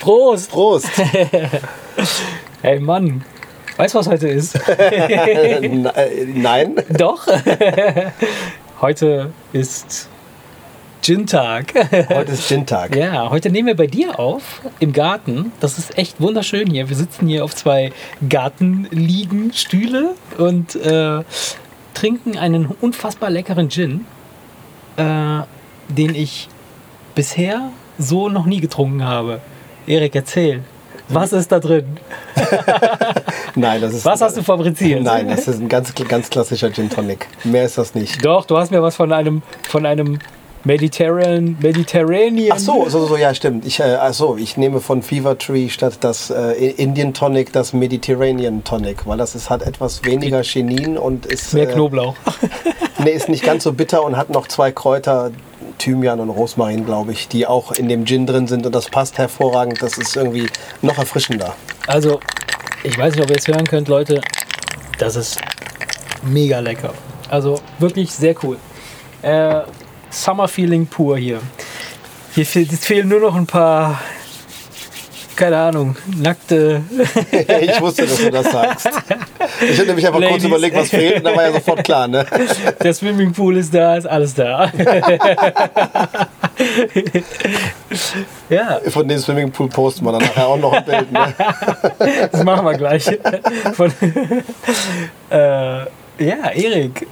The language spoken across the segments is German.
Prost! Prost! Hey Mann, weißt du, was heute ist? Äh, Nein? Doch. heute ist Gin-Tag. Heute ist Gin-Tag. Ja, heute nehmen wir bei dir auf im Garten. Das ist echt wunderschön hier. Wir sitzen hier auf zwei Gartenliegen, Stühle und äh, trinken einen unfassbar leckeren Gin, äh, den ich bisher so noch nie getrunken habe. Erik, erzähl. Was ist da drin? Nein, das ist. Was hast du fabriziert? Nein, das ist ein ganz, ganz klassischer Gin Tonic. Mehr ist das nicht. Doch, du hast mir was von einem, von einem Mediterranean, Mediterranean. Ach so, so, so, ja, stimmt. Ich, äh, so, ich nehme von Fever Tree statt das äh, Indian Tonic das Mediterranean Tonic, weil das ist, hat etwas weniger Chinin und ist. Mehr äh, Knoblauch. Nee, ist nicht ganz so bitter und hat noch zwei Kräuter, Thymian und Rosmarin, glaube ich, die auch in dem Gin drin sind und das passt hervorragend. Das ist irgendwie noch erfrischender. Also, ich weiß nicht, ob ihr es hören könnt, Leute. Das ist mega lecker. Also wirklich sehr cool. Äh, Summer Feeling pur hier. Hier fehlen nur noch ein paar, keine Ahnung, nackte. ich wusste, dass du das sagst. Ich hätte nämlich einfach kurz überlegt, was fehlt und dann war ja sofort klar, ne? Der Swimmingpool ist da, ist alles da. ja, Von dem Swimmingpool posten wir dann nachher auch noch ein Bild. Ne? das machen wir gleich. Von, äh, ja, Erik,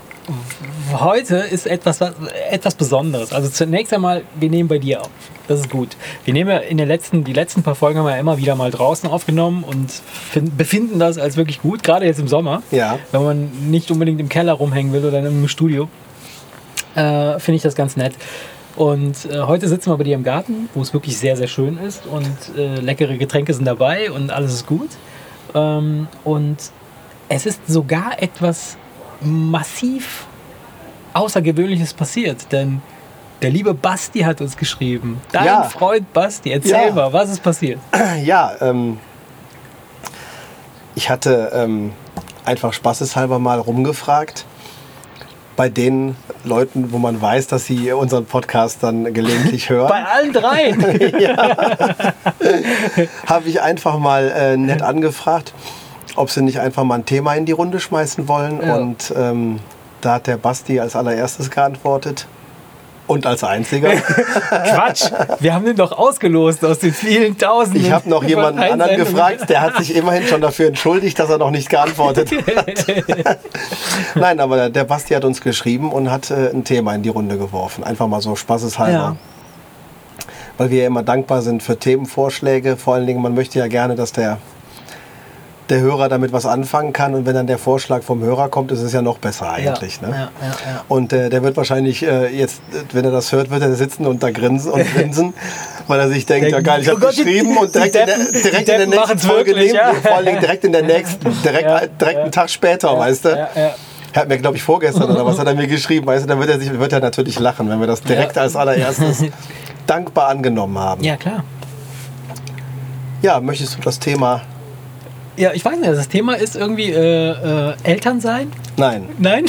heute ist etwas, was- etwas Besonderes. Also zunächst einmal, wir nehmen bei dir auf. Das ist gut. Wir nehmen ja in den letzten, die letzten paar Folgen haben wir ja immer wieder mal draußen aufgenommen und fin- befinden das als wirklich gut, gerade jetzt im Sommer. Ja. Wenn man nicht unbedingt im Keller rumhängen will oder im Studio, äh, finde ich das ganz nett. Und äh, heute sitzen wir bei dir im Garten, wo es wirklich sehr, sehr schön ist und äh, leckere Getränke sind dabei und alles ist gut. Ähm, und es ist sogar etwas massiv Außergewöhnliches passiert, denn der liebe Basti hat uns geschrieben. Dein Ja. Freund Basti, erzähl Ja. mal, was ist passiert? Ja, ähm, ich hatte ähm, einfach spaßeshalber mal rumgefragt bei den Leuten, wo man weiß, dass sie unseren Podcast dann gelegentlich hören. Bei allen dreien! habe ich einfach mal äh, nett angefragt, ob sie nicht einfach mal ein Thema in die Runde schmeißen wollen. Ja. Und ähm, da hat der Basti als allererstes geantwortet. Und als einziger. Quatsch! Wir haben den doch ausgelost aus den vielen Tausenden. Ich habe noch jemanden anderen Einsendungen. gefragt, der hat sich immerhin schon dafür entschuldigt, dass er noch nicht geantwortet hat. Nein, aber der- der Basti hat uns geschrieben und hat äh, ein Thema in die Runde geworfen. Einfach mal so spaßeshalber. Ja. Weil wir ja immer dankbar sind für Themenvorschläge. Vor allen Dingen, man möchte ja gerne, dass der, der Hörer damit was anfangen kann. Und wenn dann der Vorschlag vom Hörer kommt, ist es ja noch besser eigentlich. Ja, ne? ja, ja. Und äh, der wird wahrscheinlich äh, jetzt, wenn er das hört, wird er sitzen und da grinsen und grinsen, weil er sich denkt, ja geil, ich Oh habe die- geschrieben und direkt, die in der, Deppen- direkt in der Deppen nächsten Folge wirklich, nehmen, vor allen Dingen direkt in der nächsten, direkt, direkt einen Tag später, weißt du. Er hat mir, glaube ich, vorgestern oder was hat er mir geschrieben, weißt du, dann wird er, sich, wird er natürlich lachen, wenn wir das direkt als allererstes dankbar angenommen haben. ja, klar. Ja, möchtest du das Thema? Ja, ich weiß nicht, das Thema ist irgendwie äh, äh, Eltern sein. Nein, Nein?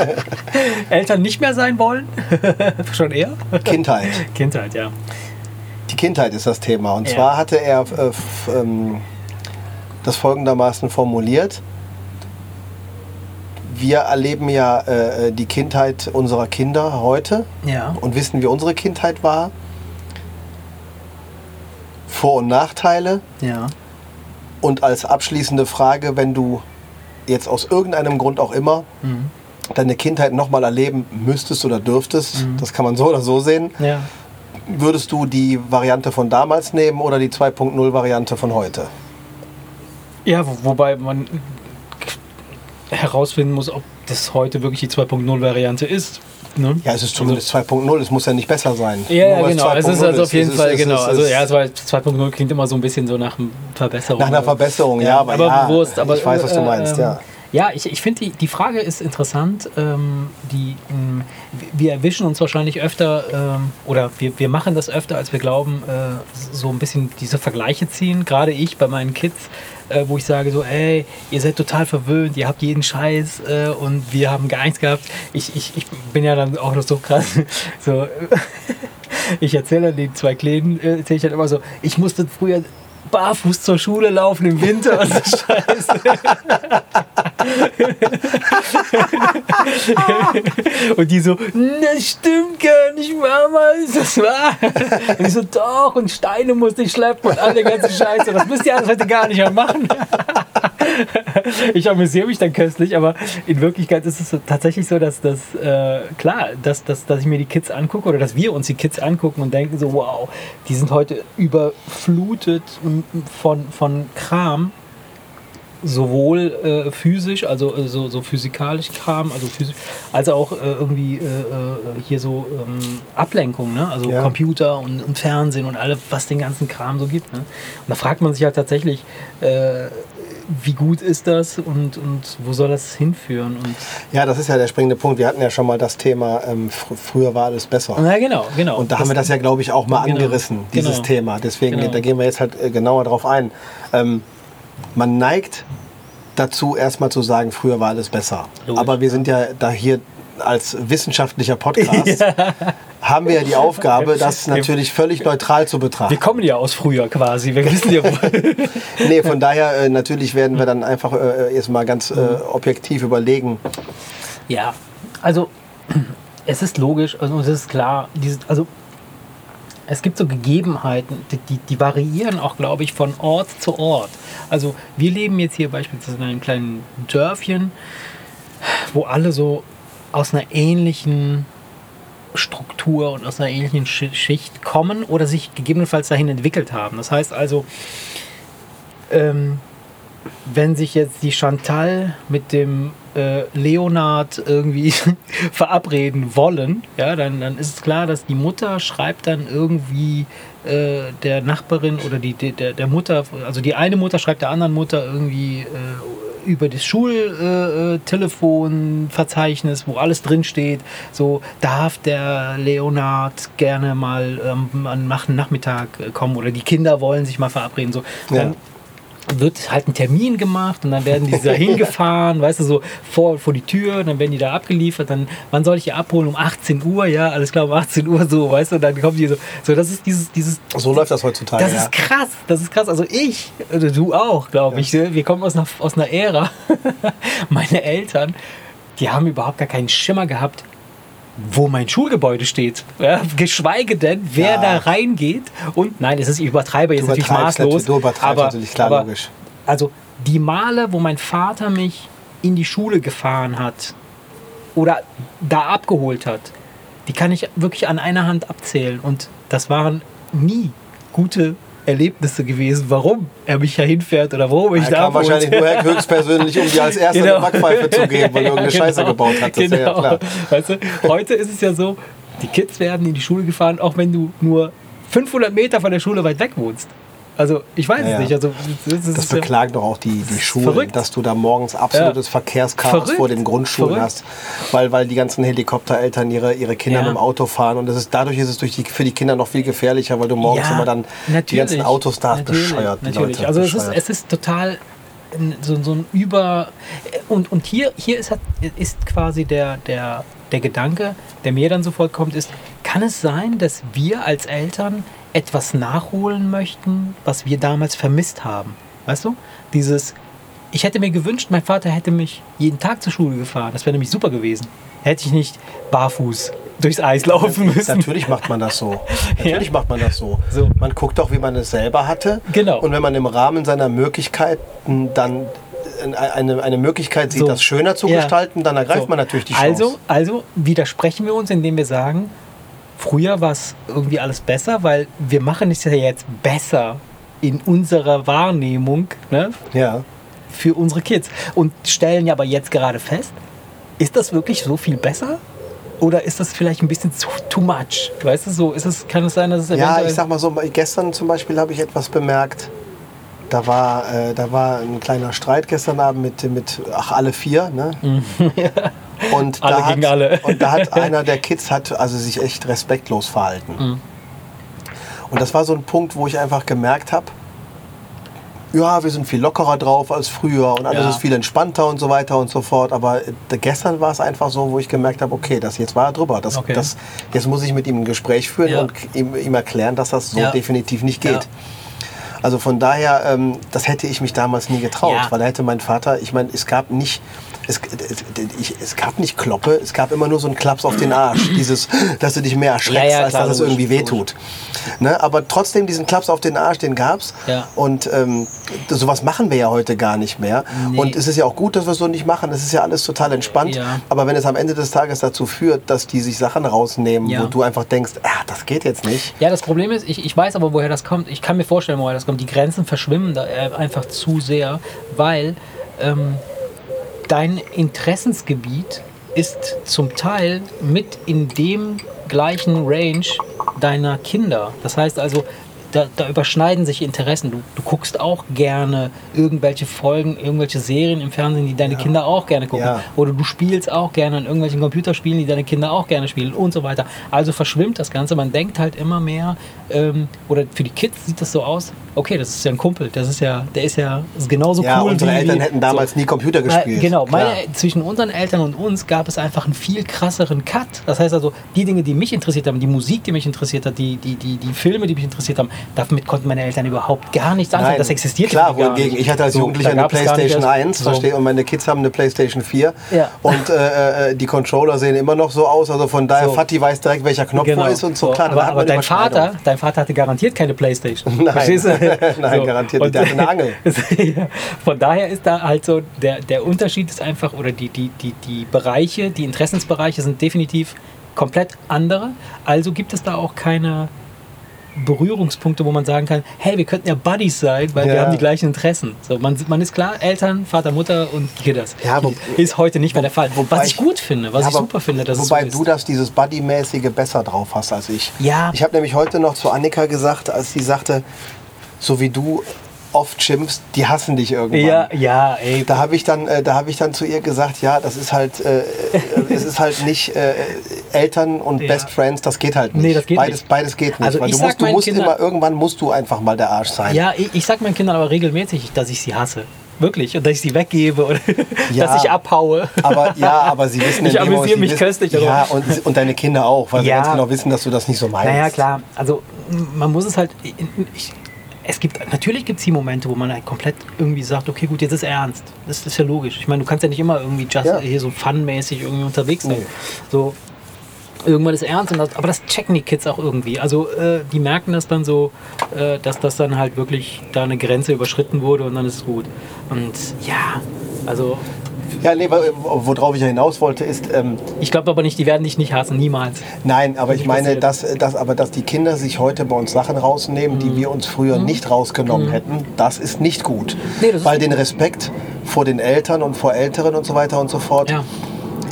Eltern nicht mehr sein wollen? Schon eher? Kindheit. Kindheit, ja. Die Kindheit ist das Thema. Und Ja. zwar hatte er äh, ähm, das folgendermaßen formuliert. Wir erleben ja äh, die Kindheit unserer Kinder heute Ja. und wissen, wie unsere Kindheit war. Vor- und Nachteile. Ja. Und als abschließende Frage, wenn du jetzt aus irgendeinem Grund auch immer Mhm. deine Kindheit nochmal erleben müsstest oder dürftest, das kann man so oder so sehen, Ja. würdest du die Variante von damals nehmen oder die 2.0 Variante von heute? Ja, wo, wobei man herausfinden muss, ob das heute wirklich die 2.0-Variante ist. Ne? Ja, es ist zumindest 2.0, es muss ja nicht besser sein. Ja, Nur genau. Es ist 2.0 also auf jeden es Fall, ist- genau. ist- Also ja, ist- es war 2.0 klingt immer so ein bisschen so nach einer Verbesserung. Nach einer Verbesserung, ja, aber, aber ja, bewusst. Aber, ich weiß, was du äh, meinst, ähm, ja. Ja, ich, ich finde, die, die Frage ist interessant. Ähm, die, ähm, wir erwischen uns wahrscheinlich öfter, ähm, oder wir, wir machen das öfter, als wir glauben, äh, so ein bisschen diese Vergleiche ziehen. Gerade ich bei meinen Kids äh, wo ich sage so, ey, ihr seid total verwöhnt, ihr habt jeden Scheiß äh, und wir haben gar nichts gehabt. Ich, ich, ich bin ja dann auch noch so krass. So, ich erzähle den zwei Kleinen, äh, erzähle ich dann immer so, ich musste früher barfuß zur Schule laufen im Winter und so Scheiße. und die so, das stimmt gar nicht, Mama, ist das wahr? Und ich so, doch, und Steine musste ich schleppen und alle ganze Scheiße. Das müsst ihr alles heute gar nicht mehr machen. ich amüsiere mich dann köstlich, aber in Wirklichkeit ist es so, tatsächlich so, dass das, äh, klar, dass, dass, dass ich mir die Kids angucke oder dass wir uns die Kids angucken und denken so, wow, die sind heute überflutet von, von Kram, sowohl äh, physisch, also äh, so, so physikalisch Kram, also physisch, als auch äh, irgendwie äh, äh, hier so ähm, Ablenkung, ne? also Ja. Computer und, und Fernsehen und alles, was den ganzen Kram so gibt. Ne? Und da fragt man sich halt tatsächlich, äh, wie gut ist das und, und wo soll das hinführen? Und, Ja, das ist ja der springende Punkt. Wir hatten ja schon mal das Thema, ähm, fr früher war alles besser. na genau, genau. Und da haben wir das ja, glaube ich, auch mal Genau. angerissen, dieses Genau. Thema. Deswegen, Genau. da gehen wir jetzt halt äh, genauer drauf ein. Ähm, man neigt dazu, erstmal zu sagen, früher war alles besser. Logisch. Aber wir sind ja da hier als wissenschaftlicher Podcast, haben wir ja die Aufgabe, das natürlich völlig neutral zu betrachten. wir kommen ja aus früher quasi, wir wissen ja, wo. Nee, von daher äh, natürlich werden wir dann einfach äh, erstmal ganz äh, objektiv überlegen. Ja, also es ist logisch, also es ist klar, dieses, also es gibt so Gegebenheiten, die, die, die variieren auch, glaube ich, von Ort zu Ort. Also wir leben jetzt hier beispielsweise in einem kleinen Dörfchen, wo alle so aus einer ähnlichen Struktur und aus einer ähnlichen Sch- Schicht kommen oder sich gegebenenfalls dahin entwickelt haben. Das heißt also, ähm, wenn sich jetzt die Chantal mit dem äh, Leonard irgendwie verabreden wollen, ja, dann, dann ist es klar, dass die Mutter schreibt dann irgendwie äh, der Nachbarin oder die, der, der Mutter, also die eine Mutter schreibt der anderen Mutter irgendwie äh, über das Schultelefonverzeichnis, äh, wo alles drin steht, so darf der Leonard gerne mal ähm, an nach- Nachmittag äh, kommen oder die Kinder wollen sich mal verabreden, so. Dann, wird halt ein Termin gemacht und dann werden die da hingefahren, weißt du, so vor, vor die Tür, dann werden die da abgeliefert, dann, wann soll ich die abholen? Um 18 Uhr, ja, alles klar, um 18 Uhr so, weißt du, und dann kommen die so, so, das ist dieses, dieses, So läuft das heutzutage. das ja. ist krass, das ist krass, also ich, oder du auch, glaube ich, wir kommen aus einer, aus einer Ära, meine Eltern, die haben überhaupt gar keinen Schimmer gehabt, wo mein Schulgebäude steht. Ja, geschweige denn, wer Ja. da reingeht. Und nein, es ist, ich übertreibe jetzt natürlich maßlos. du übertreibst natürlich, klar, logisch. Also die Male, wo mein Vater mich in die Schule gefahren hat oder da abgeholt hat, die kann ich wirklich an einer Hand abzählen. Und das waren nie gute Erlebnisse gewesen, warum er mich da hinfährt oder warum ich Er da kam abholt. wahrscheinlich nur höchstpersönlich, um dir als erster Genau. eine Backpfeife zu geben, weil du Ja, irgendeine genau. Scheiße gebaut hast. Das ist ja klar. Weißt du, heute ist es ja so, die Kids werden in die Schule gefahren, auch wenn du nur 500 Meter von der Schule weit weg wohnst. Also ich weiß Ja, es nicht. Also, das Das beklagen doch auch die, die Schulen, verrückt. dass du da morgens absolutes Ja. Verkehrschaos Verrückt. vor den Grundschulen Verrückt. hast, weil, weil die ganzen Helikoptereltern ihre, ihre Kinder Ja. mit dem Auto fahren und das ist, dadurch ist es durch die, für die Kinder noch viel gefährlicher, weil du morgens immer dann die ganzen Autos da hast, natürlich, bescheuert. Natürlich. Leute, also es ist, bescheuert. es ist total so, so ein Über... Und, und hier, hier ist, ist quasi der, der, der Gedanke, der mir dann sofort kommt, ist, kann es sein, dass wir als Eltern etwas nachholen möchten, was wir damals vermisst haben? Weißt du? Dieses... Ich hätte mir gewünscht, mein Vater hätte mich jeden Tag zur Schule gefahren. Das wäre nämlich super gewesen. Hätte ich nicht barfuß durchs Eis laufen müssen. Natürlich macht man das so. Natürlich macht man das so. So. Man guckt doch, wie man es selber hatte. Genau. Und wenn man im Rahmen seiner Möglichkeiten dann eine, eine Möglichkeit sieht, So. das schöner zu Ja. gestalten, dann ergreift So. man natürlich die Chance. Also, also widersprechen wir uns, indem wir sagen, früher war es irgendwie alles besser, weil wir machen es ja jetzt besser in unserer Wahrnehmung ne, ja. für unsere Kids und stellen ja aber jetzt gerade fest, ist das wirklich so viel besser? Oder ist das vielleicht ein bisschen zu too much? Weißt du, so ist es, kann es sein, dass es Ja, ich sag mal so, gestern zum Beispiel habe ich etwas bemerkt. Da war, äh, da war ein kleiner Streit gestern Abend mit, mit ach, alle vier. Ne? Und. Alle da gegen hat, alle. Und da hat einer der Kids hat also sich echt respektlos verhalten. Mhm. Und das war so ein Punkt, wo ich einfach gemerkt habe, ja, wir sind viel lockerer drauf als früher und alles Ja. ist viel entspannter und so weiter und so fort. Aber äh, gestern war es einfach so, wo ich gemerkt habe, okay, das jetzt war er drüber. Das, Okay. das, jetzt muss ich mit ihm ein Gespräch führen Ja. und ihm, ihm erklären, dass das so Ja. definitiv nicht geht. Also von daher, ähm, das hätte ich mich damals nie getraut, weil da hätte mein Vater, ich meine, es gab nicht, es, es, es gab nicht Kloppe, es gab immer nur so einen Klaps auf den Arsch. Dieses, dass du dich mehr erschreckst, Ja, ja, als dass es irgendwie wehtut. Ne? Aber trotzdem diesen Klaps auf den Arsch, den gab's. Ja. Und ähm, sowas machen wir ja heute gar nicht mehr. Nee. Und es ist ja auch gut, dass wir es so nicht machen. Es ist ja alles total entspannt. Ja. Aber wenn es am Ende des Tages dazu führt, dass die sich Sachen rausnehmen, Ja. wo du einfach denkst, ah, das geht jetzt nicht. Ja, das Problem ist, ich, ich weiß aber, woher das kommt. Ich kann mir vorstellen, woher das kommt. Die Grenzen verschwimmen da äh, einfach zu sehr, weil ähm, dein Interessensgebiet ist zum Teil mit in dem gleichen Range deiner Kinder. Das heißt also, da, da überschneiden sich Interessen. Du, du guckst auch gerne irgendwelche Folgen, irgendwelche Serien im Fernsehen, die deine Kinder auch gerne gucken. Ja. Oder du spielst auch gerne an irgendwelchen Computerspielen, die deine Kinder auch gerne spielen und so weiter. Also verschwimmt das Ganze. Man denkt halt immer mehr, ähm, oder für die Kids sieht das so aus, okay, das ist ja ein Kumpel, das ist ja, der ist ja ist genauso Ja, cool unsere wie, Eltern hätten damals nie Computer Äh, gespielt. Genau, Klar. meine, zwischen unseren Eltern und uns gab es einfach einen viel krasseren Cut. Das heißt also, die Dinge, die mich interessiert haben, die Musik, die mich interessiert hat, die, die, die, die Filme, die mich interessiert haben, damit konnten meine Eltern überhaupt gar nichts anfangen. Nein, Das existiert Klar, gar wohingegen, nicht. ich hatte als So, Jugendlicher da eine Playstation erst- 1, so. verstehe, und meine Kids haben eine Playstation 4. Ja. Und äh, äh, die Controller sehen immer noch so aus, also von daher, So. Fatih weiß direkt, welcher Knopf Genau. wo ist und so. Klar, aber aber dein. Vater, dein Vater hatte garantiert keine Playstation. Nein. Verstehst du? Nein, garantiert nicht. Der hatte eine Angel. Von daher ist da halt so, der, der Unterschied ist einfach, oder die, die, die, die Bereiche, die Interessensbereiche sind definitiv komplett andere. Also gibt es da auch keine Berührungspunkte, wo man sagen kann, hey, wir könnten ja Buddies sein, weil wir Ja. haben die gleichen Interessen. So, man, man ist klar, Eltern, Vater, Mutter und Kidders. Ja, wo- ist heute nicht mehr der Fall. wobei was ich gut finde, was Ja, ich aber super finde, dass Wobei es so du das dieses Buddy-mäßige besser drauf hast als ich. Ja. Ich habe nämlich heute noch zu Annika gesagt, als sie sagte, so wie du oft schimpfst, die hassen dich irgendwann. ja, ja, ey. Da habe ich dann, äh, da habe ich dann zu ihr gesagt, ja, das ist halt, äh, äh, es ist halt nicht äh, Eltern und Ja. Best Friends, das geht halt nicht. Nee, das geht beides, nicht. beides geht nicht, Also weil ich du musst, du musst Kindern- immer irgendwann musst du einfach mal der Arsch sein. Ja, ich, ich sag meinen Kindern aber regelmäßig, dass ich sie hasse. Wirklich. Und dass ich sie weggebe oder Ja. dass ich abhaue. Aber ja, aber sie wissen Ich amüsiere sie mich wissen, köstlich darüber. Ja, und, und deine Kinder auch, weil Ja. sie ganz genau wissen, dass du das nicht so meinst. Naja, klar. Also man muss es halt. Ich, es gibt natürlich gibt es die Momente, wo man halt komplett irgendwie sagt, okay, gut, jetzt ist ernst. Das ist ja logisch. Ich meine, du kannst ja nicht immer irgendwie just Ja. hier so funmäßig irgendwie unterwegs sein. Nee. So irgendwann ist ernst, und das, aber das checken die Kids auch irgendwie. Also äh, die merken das dann so, äh, dass das dann halt wirklich da eine Grenze überschritten wurde und dann ist es gut. Und ja, also Ja, nee, worauf ich ja hinaus wollte, ist, ähm, ich glaube aber nicht, die werden dich nicht hassen, niemals. nein, aber ich meine, passiert. dass, dass, aber dass die Kinder sich heute bei uns Sachen rausnehmen, Mhm. die wir uns früher nicht rausgenommen hätten, das ist nicht gut. Nee, das weil den Respekt vor den Eltern und vor Älteren und so weiter und so fort, Ja.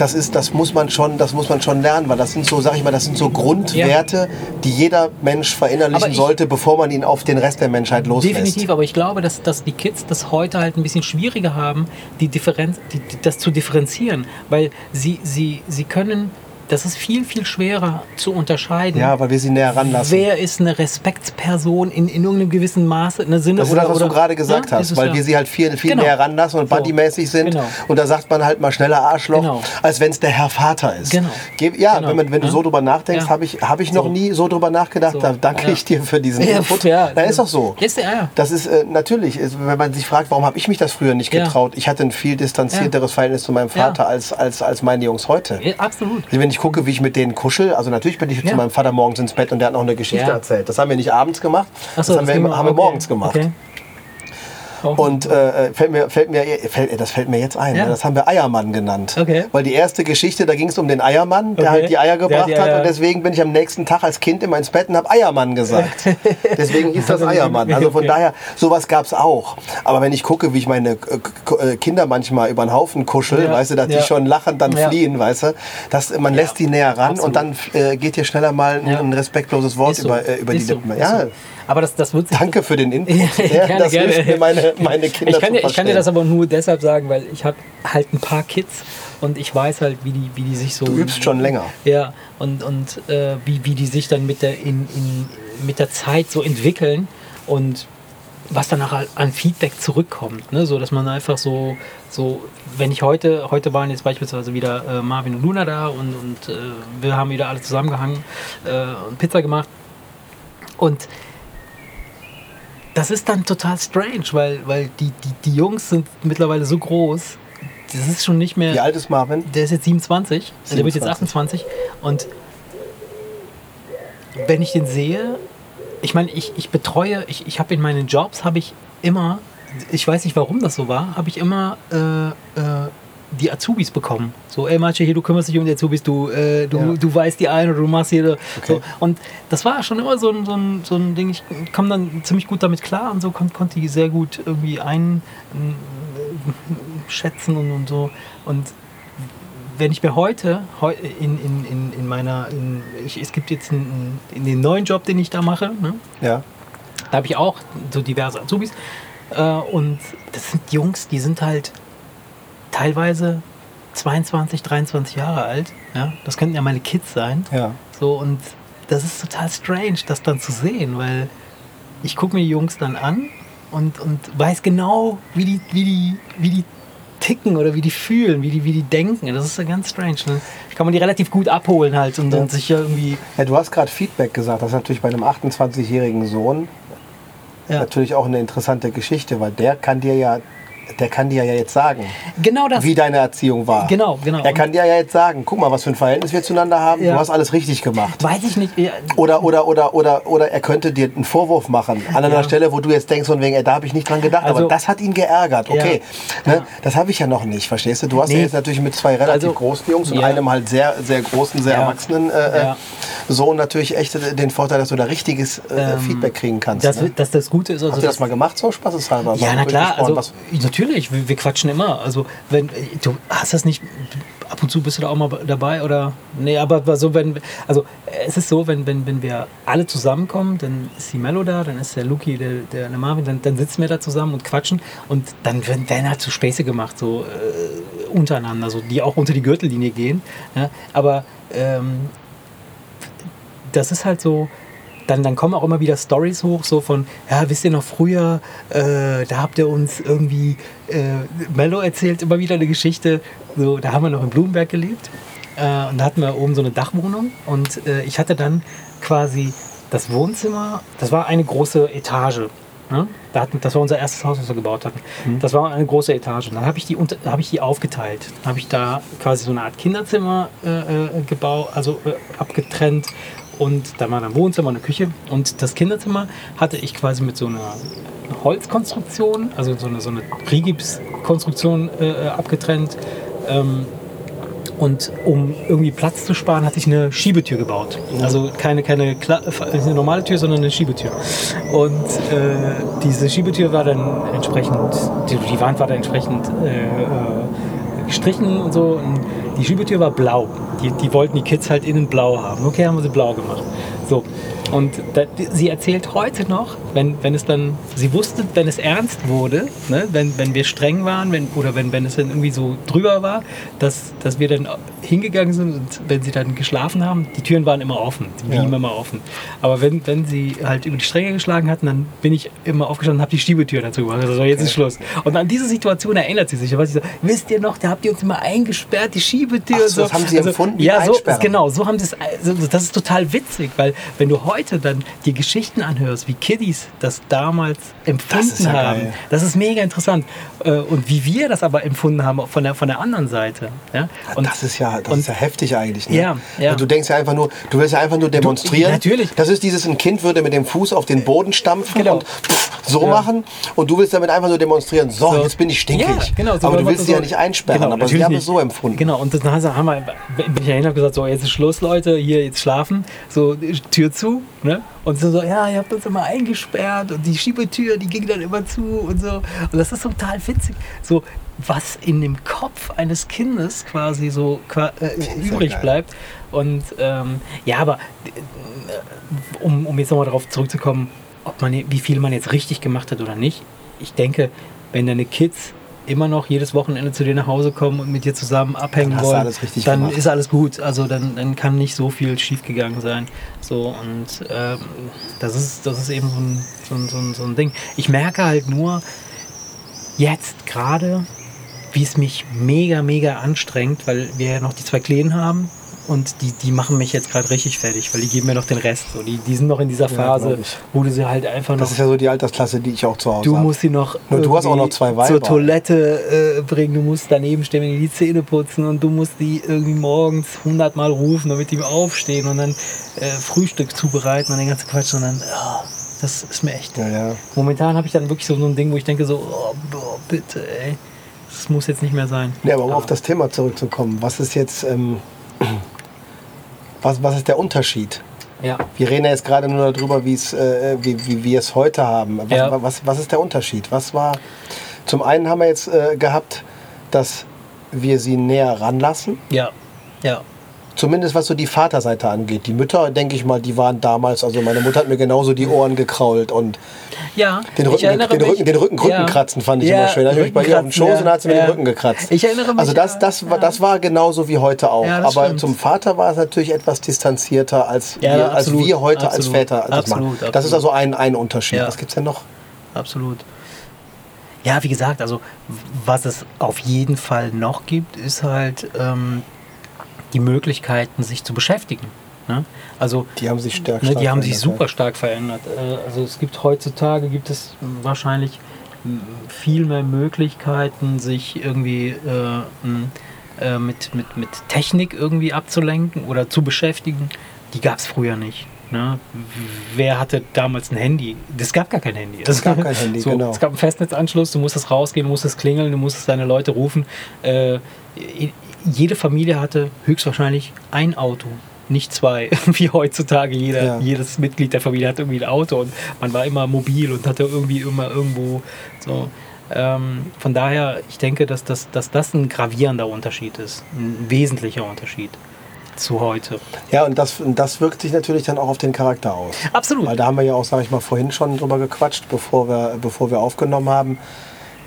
Das ist, das muss man schon, das muss man schon lernen, weil das sind so, sag ich mal, das sind so Grundwerte, die jeder Mensch verinnerlichen ich- sollte, bevor man ihn auf den Rest der Menschheit loslässt. Definitiv, aber ich glaube, dass, dass die Kids das heute halt ein bisschen schwieriger haben, die Differenz, die, das zu differenzieren, weil sie, sie, sie können, das ist viel, viel schwerer zu unterscheiden. Ja, weil wir sie näher ranlassen. Wer ist eine Respektsperson in, in irgendeinem gewissen Maße, in Sinne Das ist das, was oder, du gerade gesagt Ja, hast, weil ja. wir sie halt viel, viel Genau. näher ranlassen und So. buddymäßig sind. Genau. Und da sagt man halt mal schneller Arschloch, Genau. als wenn es der Herr Vater ist. Genau. Ge- Ja, Genau. wenn, man, wenn du so drüber nachdenkst, Ja. habe ich, hab ich noch So. nie so drüber nachgedacht. So. Da danke ich dir für diesen Ja, Input. ja. Na, ist doch so. Ist, ja, ja. Das ist äh, natürlich, ist, wenn man sich fragt, warum habe ich mich das früher nicht getraut? Ich hatte ein viel distanzierteres Verhältnis zu meinem Vater als, als, als meine Jungs heute. Absolut. Wenn ich gucke, wie ich mit denen kuschel, also natürlich bin ich Ja. zu meinem Vater morgens ins Bett und der hat noch eine Geschichte Ja. erzählt. Das haben wir nicht abends gemacht, Ach so, das haben wir, haben wir okay. morgens gemacht. Okay. Auch Und äh, fällt mir, fällt mir, fällt, das fällt mir jetzt ein. Ja. Ne? Das haben wir Eiermann genannt. Okay. Weil die erste Geschichte, da ging es um den Eiermann, der Okay. halt die Eier gebracht hat die hat. Eier- Und deswegen bin ich am nächsten Tag als Kind immer ins Bett und habe Eiermann gesagt. deswegen hieß das Eiermann. Also von Okay. daher, sowas gab es auch. Aber wenn ich gucke, wie ich meine äh, äh, Kinder manchmal über den Haufen kuschel, Ja. weißt du, dass Ja. die schon lachend dann Ja. fliehen, weißt du, dass man lässt die näher ran Absolut. und dann äh, geht hier schneller mal ein, Ja. ein respektloses Wort so. über, äh, über die Ist so. Lippen. Ja, so. Aber das, das wird sich danke für den Input. Ja, gerne, das gerne. mir, meine, meine Kinder ich kann, dir, ich kann dir das aber nur deshalb sagen, weil ich habe halt ein paar Kids und ich weiß halt, wie die, wie die sich so. Du übst schon länger. Ja, und, und äh, wie, wie die sich dann mit der, in, in, mit der Zeit so entwickeln. Und was danach an Feedback zurückkommt. Ne? So, dass man einfach so, so, wenn ich heute, heute waren jetzt beispielsweise wieder äh, Marvin und Luna da und, und äh, wir haben wieder alle zusammengehangen äh, und Pizza gemacht. Und das ist dann total strange, weil, weil die, die, die Jungs sind mittlerweile so groß. Das ist schon nicht mehr. Wie alt ist Marvin? Der ist jetzt 27, 27. der wird jetzt 28. Und wenn ich den sehe, ich meine, ich, ich betreue, ich, ich habe in meinen Jobs, habe ich immer, ich weiß nicht warum das so war, habe ich immer äh, äh, die Azubis bekommen. So, ey Matsche, hier, du kümmerst dich um die Azubis, du, äh, du, ja. du weißt die ein oder du machst hier. Okay. So. Und das war schon immer so ein, so ein, so ein Ding, ich komme dann ziemlich gut damit klar und so kon konnte ich sehr gut irgendwie einschätzen und, und so. Und wenn ich mir heute in, in, in, in meiner, in, ich, es gibt jetzt einen, in den neuen Job, den ich da mache, ne? ja. da habe ich auch so diverse Azubis äh, und das sind Jungs, die sind halt teilweise 22, 23 Jahre alt. Ja? Das könnten ja meine Kids sein. Ja. So, und das ist total strange, das dann zu sehen, weil ich gucke mir die Jungs dann an und, und weiß genau, wie die, wie, die, wie die ticken oder wie die fühlen, wie die, wie die denken. Das ist ja ganz strange. Ne? Kann man die relativ gut abholen halt und, ja. und sich irgendwie. Ja, du hast gerade Feedback gesagt. Das ist natürlich bei einem 28-jährigen Sohn ja. natürlich auch eine interessante Geschichte, weil der kann dir ja der kann dir ja jetzt sagen, genau das. wie deine Erziehung war. Genau, genau. Er kann dir ja jetzt sagen, guck mal, was für ein Verhältnis wir zueinander haben. Ja. Du hast alles richtig gemacht. Weiß ich nicht. Ja. Oder, oder, oder, oder, oder er könnte dir einen Vorwurf machen an einer ja. Stelle, wo du jetzt denkst, von wegen, da habe ich nicht dran gedacht. Also, aber das hat ihn geärgert. Okay, ne? das habe ich ja noch nicht, verstehst du? Du hast nee. ja jetzt natürlich mit zwei relativ also, großen Jungs und einem halt sehr, sehr großen, sehr erwachsenen äh, äh, Sohn natürlich echt den Vorteil, dass du da richtiges äh, ähm, Feedback kriegen kannst. Das, ne? das, das Gute ist also. Hast du das mal gemacht, so spaßeshalber? Ja, na klar. Also, natürlich, wir, wir quatschen immer. Also, wenn du hast das nicht, ab und zu bist du da auch mal dabei oder, nee, aber so, wenn, also es ist so, wenn, wenn, wenn wir alle zusammenkommen, dann ist die Mello da, dann ist der Luki, der, der, der Marvin, dann, dann sitzen wir da zusammen und quatschen und dann werden, werden halt so Späße gemacht, so äh, untereinander, so, die auch unter die Gürtellinie gehen. Ja? Aber ähm, das ist halt so, dann, dann kommen auch immer wieder Stories hoch, so von, ja, wisst ihr noch früher, äh, da habt ihr uns irgendwie, äh, Mello erzählt immer wieder eine Geschichte, so, da haben wir noch in Blumenberg gelebt äh, und da hatten wir oben so eine Dachwohnung und äh, ich hatte dann quasi das Wohnzimmer, das war eine große Etage. Ne? Da hatten, das war unser erstes Haus, was wir gebaut hatten. Mhm. Das war eine große Etage. Und dann habe ich, die, hab ich die aufgeteilt. Dann habe ich da quasi so eine Art Kinderzimmer äh, äh gebaut, also äh, abgetrennt und da war ein Wohnzimmer, eine Küche und das Kinderzimmer hatte ich quasi mit so einer Holzkonstruktion, also so eine, so eine Rigipskonstruktion äh, abgetrennt. Ähm, und um irgendwie Platz zu sparen, hatte ich eine Schiebetür gebaut. Also keine, keine eine normale Tür, sondern eine Schiebetür. Und äh, diese Schiebetür war dann entsprechend, die, die Wand war dann entsprechend äh, äh gestrichen und so. Und die Schiebetür war blau. Die, die wollten die Kids halt innen blau haben. Okay, haben wir sie blau gemacht. So. Und da, sie erzählt heute noch, wenn, wenn es dann, sie wusste, wenn es ernst wurde, ne, wenn, wenn wir streng waren wenn, oder wenn, wenn es dann irgendwie so drüber war, dass, dass wir dann hingegangen sind und wenn sie dann geschlafen haben, die Türen waren immer offen, die blieben ja. immer offen. Aber wenn, wenn sie halt über die Stränge geschlagen hatten, dann bin ich immer aufgestanden und habe die Stiebetür dazu gemacht. Also jetzt okay. ist Schluss. Und an diese Situation erinnert sie sich. Was ich so, wisst ihr noch, da habt ihr uns immer eingesperrt, die Schiebetür. Ach, so, das haben sie also, empfunden? Ja, so, genau, so haben sie es. Also, das ist total witzig, weil wenn du heute dann die Geschichten anhörst, wie Kiddies das damals empfunden das ja haben, geil. das ist mega interessant. Äh, und wie wir das aber empfunden haben von der, von der anderen Seite. Ja? Und, das ist ja, das und, ist ja heftig eigentlich. Ne? Ja, ja. du denkst ja einfach nur, du willst ja einfach nur demonstrieren. Du, natürlich. Das ist dieses, ein Kind würde mit dem Fuß auf den Boden stampfen genau. und pff, so ja. machen und du willst damit einfach nur demonstrieren, so, so. jetzt bin ich stinkig. Ja, genau, so aber du willst sie so, ja nicht einsperren, genau, aber sie haben es so empfunden. Genau, und dann haben wir, bin ich und gesagt, so, jetzt ist Schluss, Leute, hier jetzt schlafen, so Tür zu, ne? Und so, so, ja, ihr habt uns immer eingesperrt und die Schiebetür, die ging dann immer zu und so. Und das ist total witzig. So, was in dem Kopf eines Kindes quasi so äh, übrig bleibt. Und ähm, ja, aber äh, um, um jetzt nochmal darauf zurückzukommen, ob man, wie viel man jetzt richtig gemacht hat oder nicht. Ich denke, wenn deine Kids immer noch jedes Wochenende zu dir nach Hause kommen und mit dir zusammen abhängen dann wollen, dann gemacht. ist alles gut. Also dann, dann kann nicht so viel schiefgegangen sein. So und ähm, das ist das ist eben so ein, so, ein, so, ein, so ein Ding. Ich merke halt nur jetzt gerade, wie es mich mega mega anstrengt, weil wir ja noch die zwei Kleinen haben und die, die machen mich jetzt gerade richtig fertig, weil die geben mir noch den Rest. So, die, die sind noch in dieser Phase, ja, wo du sie halt einfach noch. Das ist ja so die Altersklasse, die ich auch zu Hause habe. Du musst sie noch. Nur du hast auch noch zwei Weiber. Zur Toilette äh, bringen, du musst daneben stehen, wenn die die Zähne putzen und du musst die irgendwie morgens hundertmal rufen, damit die aufstehen und dann äh, Frühstück zubereiten und den ganzen Quatsch und dann. Oh, das ist mir echt. Ja, ja. Momentan habe ich dann wirklich so ein Ding, wo ich denke so, oh, boah, bitte, ey. Das muss jetzt nicht mehr sein. Ja, aber um auf das Thema zurückzukommen, was ist jetzt. Ähm was, was ist der Unterschied? Ja. Wir reden ja jetzt gerade nur darüber, äh, wie, wie wir es heute haben. Was, ja. was, was ist der Unterschied? Was war. Zum einen haben wir jetzt äh, gehabt, dass wir sie näher ranlassen. Ja. Ja. Zumindest was so die Vaterseite angeht. Die Mütter, denke ich mal, die waren damals, also meine Mutter hat mir genauso die Ohren gekrault und ja, den Rücken, den, den, Rücken, den Rücken, Rücken ja. kratzen fand ich ja, immer schön. Da habe ich bei ihr auf den Schoß ja, und hat sie mir den Rücken gekratzt. Ich erinnere mich. Also das, das, war, das war genauso wie heute auch. Aber stimmt. zum Vater war es natürlich etwas distanzierter, als, wir, als wir heute absolut, als Väter das absolut, machen. Das ist also ein, ein Unterschied. Was gibt es denn noch? Absolut. Ja, wie gesagt, also was es auf jeden Fall noch gibt, ist halt ähm, die Möglichkeiten, sich zu beschäftigen. Ne? Also, die haben sich stark, ne, Die haben sich super stark verändert. Äh, also es gibt heutzutage gibt es wahrscheinlich viel mehr Möglichkeiten, sich irgendwie äh, äh, mit, mit, mit Technik irgendwie abzulenken oder zu beschäftigen. Die gab es früher nicht. Ne? Wer hatte damals ein Handy? Es gab gar kein Handy. Es gab kein Handy, so, genau. Es gab einen Festnetzanschluss, du musstest rausgehen, du musstest klingeln, du musstest deine Leute rufen. Äh, jede Familie hatte höchstwahrscheinlich ein Auto, nicht zwei, wie heutzutage jeder, ja. jedes Mitglied der Familie hat irgendwie ein Auto und man war immer mobil und hatte irgendwie immer irgendwo so. Ähm, von daher, ich denke, dass das, dass das ein gravierender Unterschied ist, ein wesentlicher Unterschied zu heute. Ja, und das, das wirkt sich natürlich dann auch auf den Charakter aus. Absolut. Weil da haben wir ja auch, sage ich mal, vorhin schon drüber gequatscht, bevor wir, bevor wir aufgenommen haben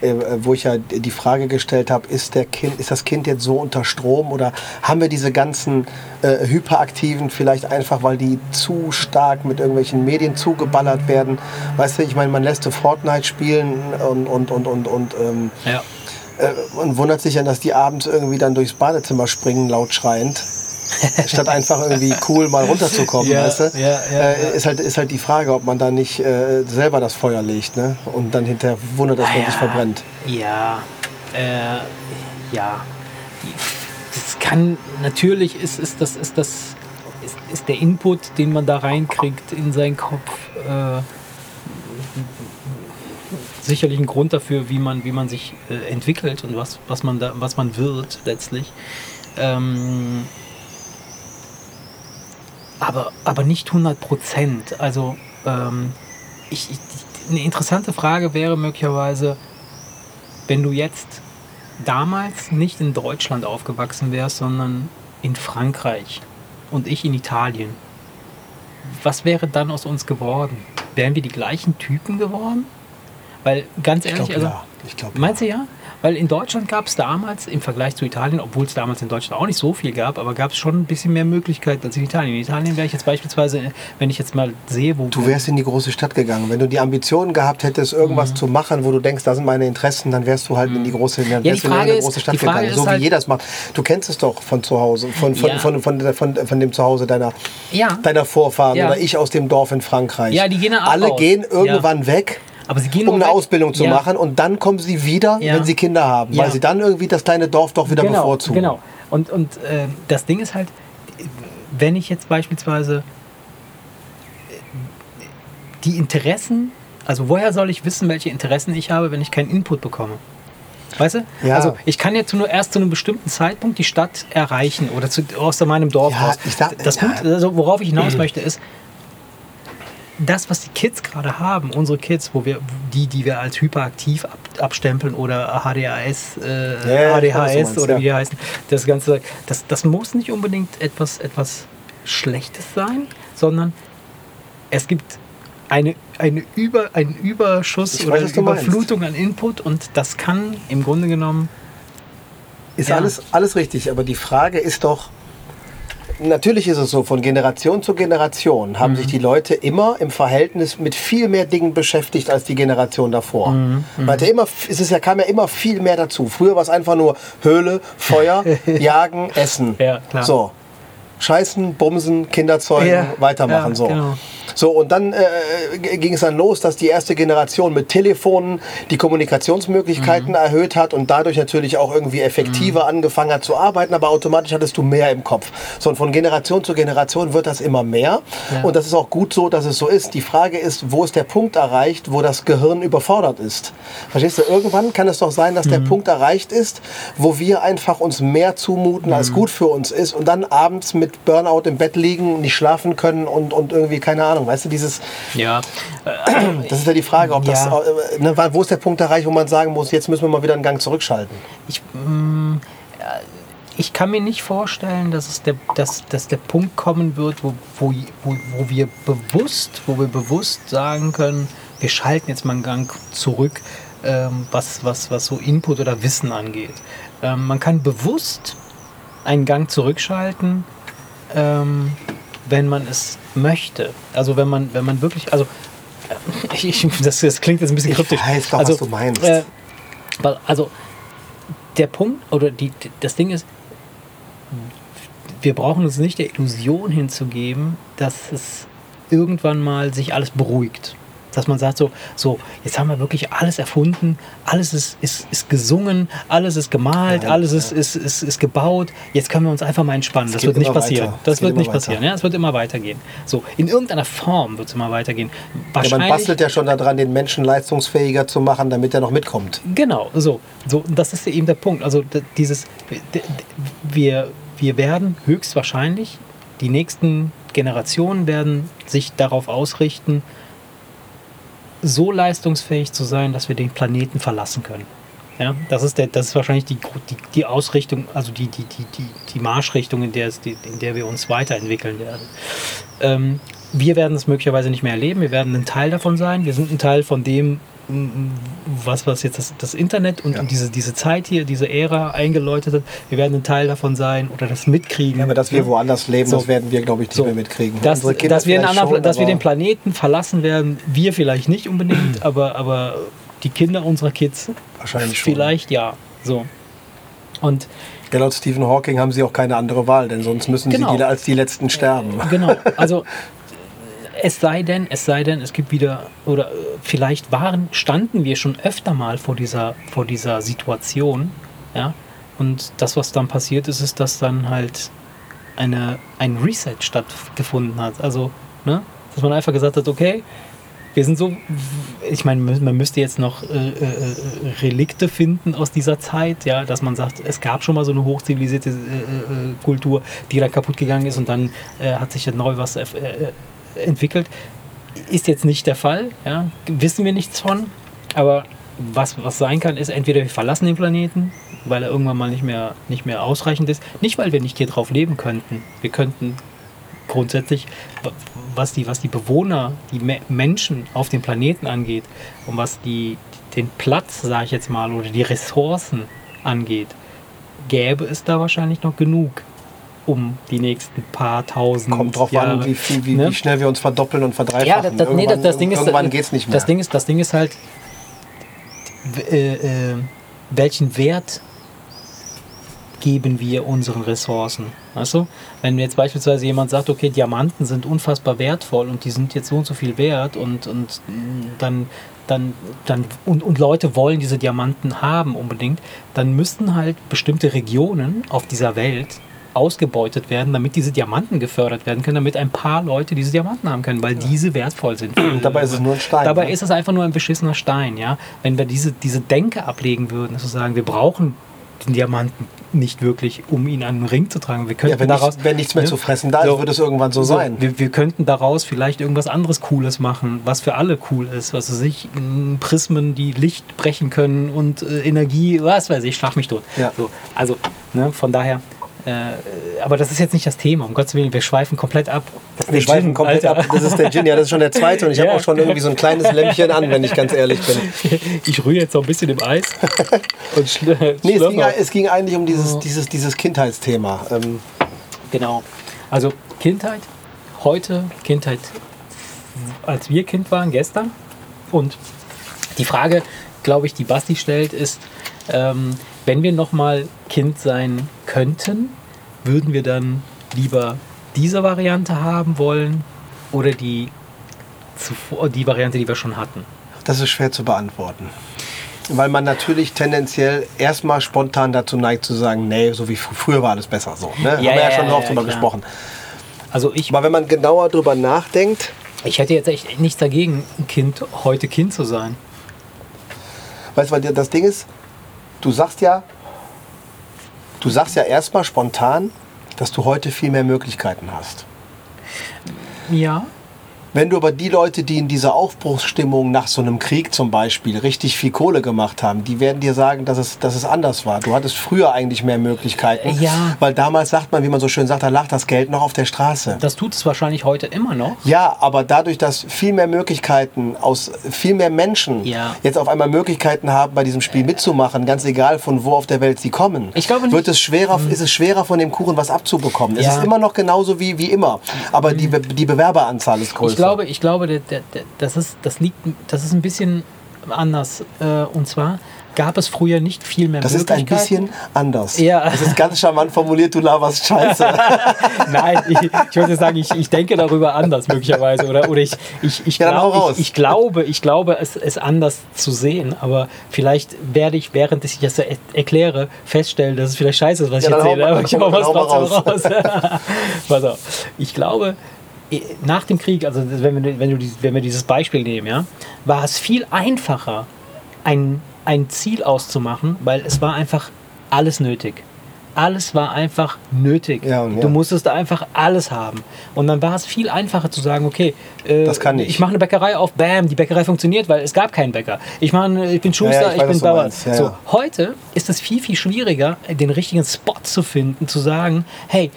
äh, wo ich ja die Frage gestellt habe, ist, der kind, ist das Kind jetzt so unter Strom oder haben wir diese ganzen äh, Hyperaktiven vielleicht einfach, weil die zu stark mit irgendwelchen Medien zugeballert werden? Weißt du, ich meine, man lässt Fortnite spielen und, und, und, und, und ähm, ja. äh, und wundert sich dann, dass die abends irgendwie dann durchs Badezimmer springen, laut schreiend. statt einfach irgendwie cool mal runterzukommen, ja, weißt du? Ja, ja, äh, ist, halt, ist halt die Frage, ob man da nicht äh, selber das Feuer legt ne? und dann hinterher wundert, dass ah, man sich verbrennt. Ja, äh, ja. Das kann, natürlich ist, ist das, ist das, ist, ist der Input, den man da reinkriegt in seinen Kopf, äh, sicherlich ein Grund dafür, wie man, wie man sich äh, entwickelt und was, was, man da, was man wird letztlich. Ähm, aber, aber nicht 100 Prozent. Also ähm, ich, ich, eine interessante Frage wäre möglicherweise, wenn du jetzt damals nicht in Deutschland aufgewachsen wärst, sondern in Frankreich und ich in Italien. Was wäre dann aus uns geworden? Wären wir die gleichen Typen geworden? Weil ganz ehrlich, ich also, ja. ich glaub, meinst du ja? Weil in Deutschland gab es damals im Vergleich zu Italien, obwohl es damals in Deutschland auch nicht so viel gab, aber gab es schon ein bisschen mehr Möglichkeiten als in Italien. In Italien wäre ich jetzt beispielsweise, wenn ich jetzt mal sehe, wo. Du wärst in die große Stadt gegangen. Wenn du die Ambitionen gehabt hättest, irgendwas mhm. zu machen, wo du denkst, da sind meine Interessen, dann wärst du halt mhm. in die große, ja, die Frage in große Stadt gegangen. So wie halt jeder es macht. Du kennst es doch von zu Hause, von, von, ja. von, von, von, von, von, dem Zuhause deiner, ja. deiner Vorfahren oder ich aus dem Dorf in Frankreich. Ja, die gehen Alle aus. gehen irgendwann weg aber sie gehen um eine weg. Ausbildung zu ja. machen und dann kommen sie wieder, ja. wenn sie Kinder haben, weil sie dann irgendwie das kleine Dorf doch wieder genau, bevorzugen. Genau. Und, und äh, das Ding ist halt, wenn ich jetzt beispielsweise äh, die Interessen, also woher soll ich wissen, welche Interessen ich habe, wenn ich keinen Input bekomme? Weißt du? Ja. Also ich kann jetzt nur erst zu einem bestimmten Zeitpunkt die Stadt erreichen oder zu, aus meinem Dorf ja, raus. Ich sag, das ja. Punkt, also worauf ich hinaus möchte, ist, das, was die Kids gerade haben, unsere Kids, wo wir die, die wir als hyperaktiv ab, abstempeln oder HDHS, äh, ja, ADHS meinst, oder wie die heißen, das Ganze, das, das muss nicht unbedingt etwas, etwas Schlechtes sein, sondern es gibt eine, eine Über, ein Überschuss Ich oder weiß. Überflutung an Input und das kann im Grunde genommen Ist Ja. alles, alles richtig, aber die Frage ist doch, natürlich ist es so, von Generation zu Generation Mhm. haben sich die Leute immer im Verhältnis mit viel mehr Dingen beschäftigt als die Generation davor. Mhm. Weil ja immer, es ist ja, kam ja immer viel mehr dazu. Früher war es einfach nur Höhle, Feuer, Jagen, Essen. Ja, klar. So. Scheißen, Bumsen, Kinder zeugen, Ja, weitermachen. ja, so. genau. So, und dann äh, ging es dann los, dass die erste Generation mit Telefonen die Kommunikationsmöglichkeiten Mhm. erhöht hat und dadurch natürlich auch irgendwie effektiver angefangen hat zu arbeiten, aber automatisch hattest du mehr im Kopf. So, und von Generation zu Generation wird das immer mehr. Ja. Und das ist auch gut so, dass es so ist. Die Frage ist, wo ist der Punkt erreicht, wo das Gehirn überfordert ist? Verstehst du? Irgendwann kann es doch sein, dass der Mhm. Punkt erreicht ist, wo wir einfach uns mehr zumuten, als Mhm. gut für uns ist und dann abends mit Burnout im Bett liegen, nicht schlafen können und, und irgendwie, keine Ahnung, weißt du, dieses, ja das ist ja die Frage, ob das, Ja. äh, ne, wo ist der Punkt erreicht, wo man sagen muss, jetzt müssen wir mal wieder einen Gang zurückschalten. ich, mm, äh, ich kann mir nicht vorstellen, dass, es der, dass, dass der Punkt kommen wird, wo, wo, wo, wo wir bewusst, wo wir bewusst sagen können, wir schalten jetzt mal einen Gang zurück, ähm, was, was, was so Input oder Wissen angeht. Ähm, man kann bewusst einen Gang zurückschalten, ähm, wenn man es möchte. Also wenn man, wenn man wirklich, also äh, ich, ich, das, das klingt jetzt ein bisschen Ich kryptisch. weiß doch, was also, du meinst. Äh, weil, also der Punkt oder die- das Ding ist, wir brauchen uns nicht der Illusion hinzugeben, dass es irgendwann mal sich alles beruhigt. Dass man sagt so, so, jetzt haben wir wirklich alles erfunden, alles ist, ist, ist gesungen, alles ist gemalt, Nein, alles ist, ist, ist, ist gebaut, jetzt können wir uns einfach mal entspannen. Das geht wird nicht passieren. weiter. Das geht wird nicht weiter. passieren. Ja, es wird immer weitergehen. So, in irgendeiner Form wird es immer weitergehen. Ja, man Wahrscheinlich, bastelt ja schon daran, den Menschen leistungsfähiger zu machen, damit er noch mitkommt. Genau, so. so das ist ja eben der Punkt. Also dieses, wir, wir werden höchstwahrscheinlich, die nächsten Generationen werden sich darauf ausrichten, so leistungsfähig zu sein, dass wir den Planeten verlassen können. Ja, das ist, der, das ist wahrscheinlich die, die, die Ausrichtung, also die, die, die, die, die Marschrichtung, in der, es, die, in der wir uns weiterentwickeln werden. Ähm, wir werden es möglicherweise nicht mehr erleben, wir werden ein Teil davon sein, wir sind ein Teil von dem, was, was jetzt das, das Internet und, Ja. und diese, diese Zeit hier, diese Ära eingeläutet hat, wir werden ein Teil davon sein oder das mitkriegen. Ja, aber dass wir woanders leben, So. das werden wir, glaube ich, nicht So. mehr mitkriegen. Dass, dass, wir, anderen, schon, dass wir den Planeten verlassen werden, wir vielleicht nicht unbedingt, aber, aber die Kinder unserer Kids Wahrscheinlich schon. vielleicht ja. So. Und Ja, laut Stephen Hawking haben sie auch keine andere Wahl, denn sonst müssen Genau. sie die, als die Letzten sterben. genau, also es sei denn, es sei denn, es gibt wieder, oder äh, vielleicht waren, standen wir schon öfter mal vor dieser, vor dieser Situation, ja, und das, was dann passiert ist, ist, dass dann halt eine, ein Reset stattgefunden hat. Also, ne, dass man einfach gesagt hat, okay, wir sind so, ich meine, man müsste jetzt noch äh, äh, Relikte finden aus dieser Zeit, ja, dass man sagt, es gab schon mal so eine hochzivilisierte äh, äh, Kultur, die dann kaputt gegangen ist und dann äh, hat sich ja neu was äh, äh, entwickelt. Ist jetzt nicht der Fall, ja, wissen wir nichts von, aber was, was sein kann, ist entweder wir verlassen den Planeten, weil er irgendwann mal nicht mehr, nicht mehr ausreichend ist, nicht weil wir nicht hier drauf leben könnten. Wir könnten grundsätzlich, was die, was die Bewohner, die Me Menschen auf dem Planeten angeht und was die, den Platz, sage ich jetzt mal, oder die Ressourcen angeht, gäbe es da wahrscheinlich noch genug, um die nächsten paar tausend Kommt drauf Jahre. an, wie, viel, wie, ne? wie schnell wir uns verdoppeln und verdreifachen. Ja, das, das, nee, das, das Ding ist, irgendwann geht's nicht mehr. Das Ding ist, das Ding ist halt, äh, äh, welchen Wert geben wir unseren Ressourcen? Weißt du? Wenn jetzt beispielsweise jemand sagt, okay, Diamanten sind unfassbar wertvoll und die sind jetzt so und so viel wert und, und dann, dann, dann und, und Leute wollen diese Diamanten haben unbedingt, dann müssten halt bestimmte Regionen auf dieser Welt ausgebeutet werden, damit diese Diamanten gefördert werden können, damit ein paar Leute diese Diamanten haben können, weil diese wertvoll sind. dabei ist es nur ein Stein, Dabei ne? ist es einfach nur ein beschissener Stein, ja. Wenn wir diese, diese Denke ablegen würden, zu sagen, wir brauchen den Diamanten nicht wirklich, um ihn an den Ring zu tragen. Wir könnten ja, wenn, daraus, nichts, wenn nichts mehr ne? zu fressen da ist, So. wird es irgendwann so, so, sein. Wir, wir könnten daraus vielleicht irgendwas anderes Cooles machen, was für alle cool ist. Was weiß ich, Prismen, die Licht brechen können und äh, Energie, was weiß ich, schlag mich tot. Ja. So, also, ne, von daher, äh, aber das ist jetzt nicht das Thema, um Gottes Willen, wir schweifen komplett ab. Wir schweifen komplett Alter. ab. Das ist der Gin, ja, das ist schon der zweite und ich ja. habe auch schon irgendwie so ein kleines Lämpchen an, wenn ich ganz ehrlich bin. Ich rühre jetzt noch ein bisschen im Eis. und schl nee, es ging, es ging, eigentlich um dieses, dieses, dieses Kindheitsthema. Ähm genau. Also Kindheit, heute, Kindheit, als wir Kind waren, gestern. Und die Frage, glaube ich, die Basti stellt, ist, ähm, wenn wir nochmal Kind sein könnten, würden wir dann lieber diese Variante haben wollen oder die, zuvor, die Variante, die wir schon hatten? Das ist schwer zu beantworten. Weil man natürlich tendenziell erstmal spontan dazu neigt zu sagen, nee, so wie früher war alles besser. So, ne? Ja, Haben wir ja, ja schon ja, oft drüber gesprochen. Also ich, Aber wenn man genauer drüber nachdenkt. Ich hätte jetzt echt nichts dagegen, ein Kind, heute Kind zu sein. Weißt du, weil das Ding ist, du sagst ja, du sagst ja erstmal spontan, dass du heute viel mehr Möglichkeiten hast. Ja. Wenn du aber die Leute, die in dieser Aufbruchsstimmung nach so einem Krieg zum Beispiel richtig viel Kohle gemacht haben, die werden dir sagen, dass es, dass es anders war. Du hattest früher eigentlich mehr Möglichkeiten. Ja. Weil damals sagt man, wie man so schön sagt, da lag das Geld noch auf der Straße. Das tut es wahrscheinlich heute immer noch. Ja, aber dadurch, dass viel mehr Möglichkeiten aus viel mehr Menschen ja. jetzt auf einmal Möglichkeiten haben, bei diesem Spiel mitzumachen, ganz egal von wo auf der Welt sie kommen, ich glaube wird es schwerer, hm. ist es schwerer von dem Kuchen was abzubekommen. Ja. Es ist immer noch genauso wie, wie immer, aber hm. die, die Bewerberanzahl ist größer glaube, ich glaube, der, der, der, das, ist, das, liegt, das ist ein bisschen anders. Äh, und zwar gab es früher nicht viel mehr Das ist ein bisschen anders. Ja. Das ist ganz charmant formuliert, du laberst Scheiße. Nein, ich, ich würde sagen, ich, ich denke darüber anders möglicherweise. Oder, oder ich, ich, ich, ja, glaub, ich, ich, glaube, ich glaube es, es anders zu sehen. Aber vielleicht werde ich, während ich das erkläre, feststellen, dass es vielleicht scheiße ist, was ja, ich erzähle. Aber ich habe was trotzdem raus. Pass auf. Ich glaube, nach dem Krieg, also wenn wir, wenn, du, wenn wir dieses Beispiel nehmen, ja, war es viel einfacher, ein, ein Ziel auszumachen, weil es war einfach alles nötig. Alles war einfach nötig. Ja, ja. Du musstest einfach alles haben. Und dann war es viel einfacher zu sagen, okay, äh, das kann ich. ich mache eine Bäckerei auf, bam, die Bäckerei funktioniert, weil es gab keinen Bäcker. Ich, mach, ich bin Schuster, ja, ich, ich bin Bauer. So, heute ist es viel, viel schwieriger, den richtigen Spot zu finden, zu sagen, hey,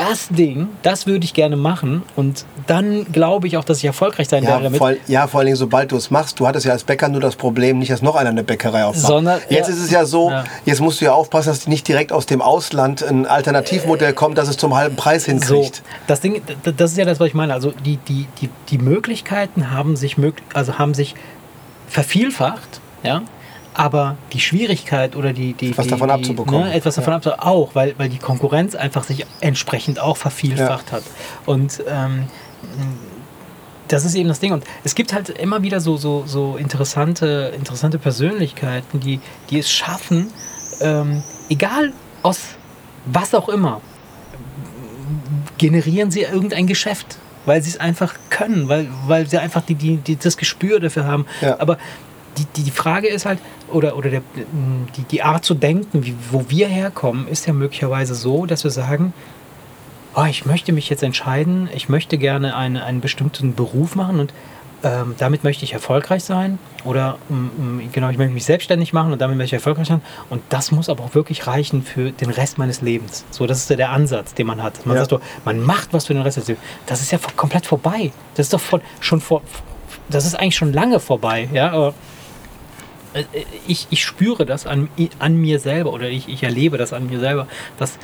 das Ding, das würde ich gerne machen und dann glaube ich auch, dass ich erfolgreich sein ja, werde damit. Voll, ja, vor allem sobald du es machst, du hattest ja als Bäcker nur das Problem, nicht, dass noch einer eine Bäckerei aufmacht. Sondern, jetzt ja, ist es ja so, ja. jetzt musst du ja aufpassen, dass nicht direkt aus dem Ausland ein Alternativmodell kommt, das es zum halben Preis hinkriegt. So, das Ding, das ist ja das, was ich meine. Also die, die, die, die Möglichkeiten haben sich, also haben sich vervielfacht, ja, aber die Schwierigkeit oder die, die was die, davon abzubekommen, ne, etwas davon ja. abzubekommen, auch, weil, weil die Konkurrenz einfach sich entsprechend auch vervielfacht ja. hat. Und ähm, das ist eben das Ding. Und es gibt halt immer wieder so, so, so interessante, interessante Persönlichkeiten, die, die es schaffen, ähm, egal aus was auch immer, generieren sie irgendein Geschäft weil sie es einfach können, weil, weil sie einfach die, die, die das Gespür dafür haben. Ja. Aber die, die Frage ist halt, oder, oder der, die, die Art zu denken, wie, wo wir herkommen, ist ja möglicherweise so, dass wir sagen, oh, ich möchte mich jetzt entscheiden, ich möchte gerne eine, einen bestimmten Beruf machen und ähm, damit möchte ich erfolgreich sein oder ähm, genau, ich möchte mich selbstständig machen und damit möchte ich erfolgreich sein und das muss aber auch wirklich reichen für den Rest meines Lebens. So, das ist ja der Ansatz, den man hat. Man ja. sagt doch, man macht was für den Rest des Lebens. Das ist ja komplett vorbei. Das ist doch von, schon vor, das ist eigentlich schon lange vorbei, ja, aber ich, ich spüre das an, an mir selber oder ich, ich erlebe das an mir selber, dass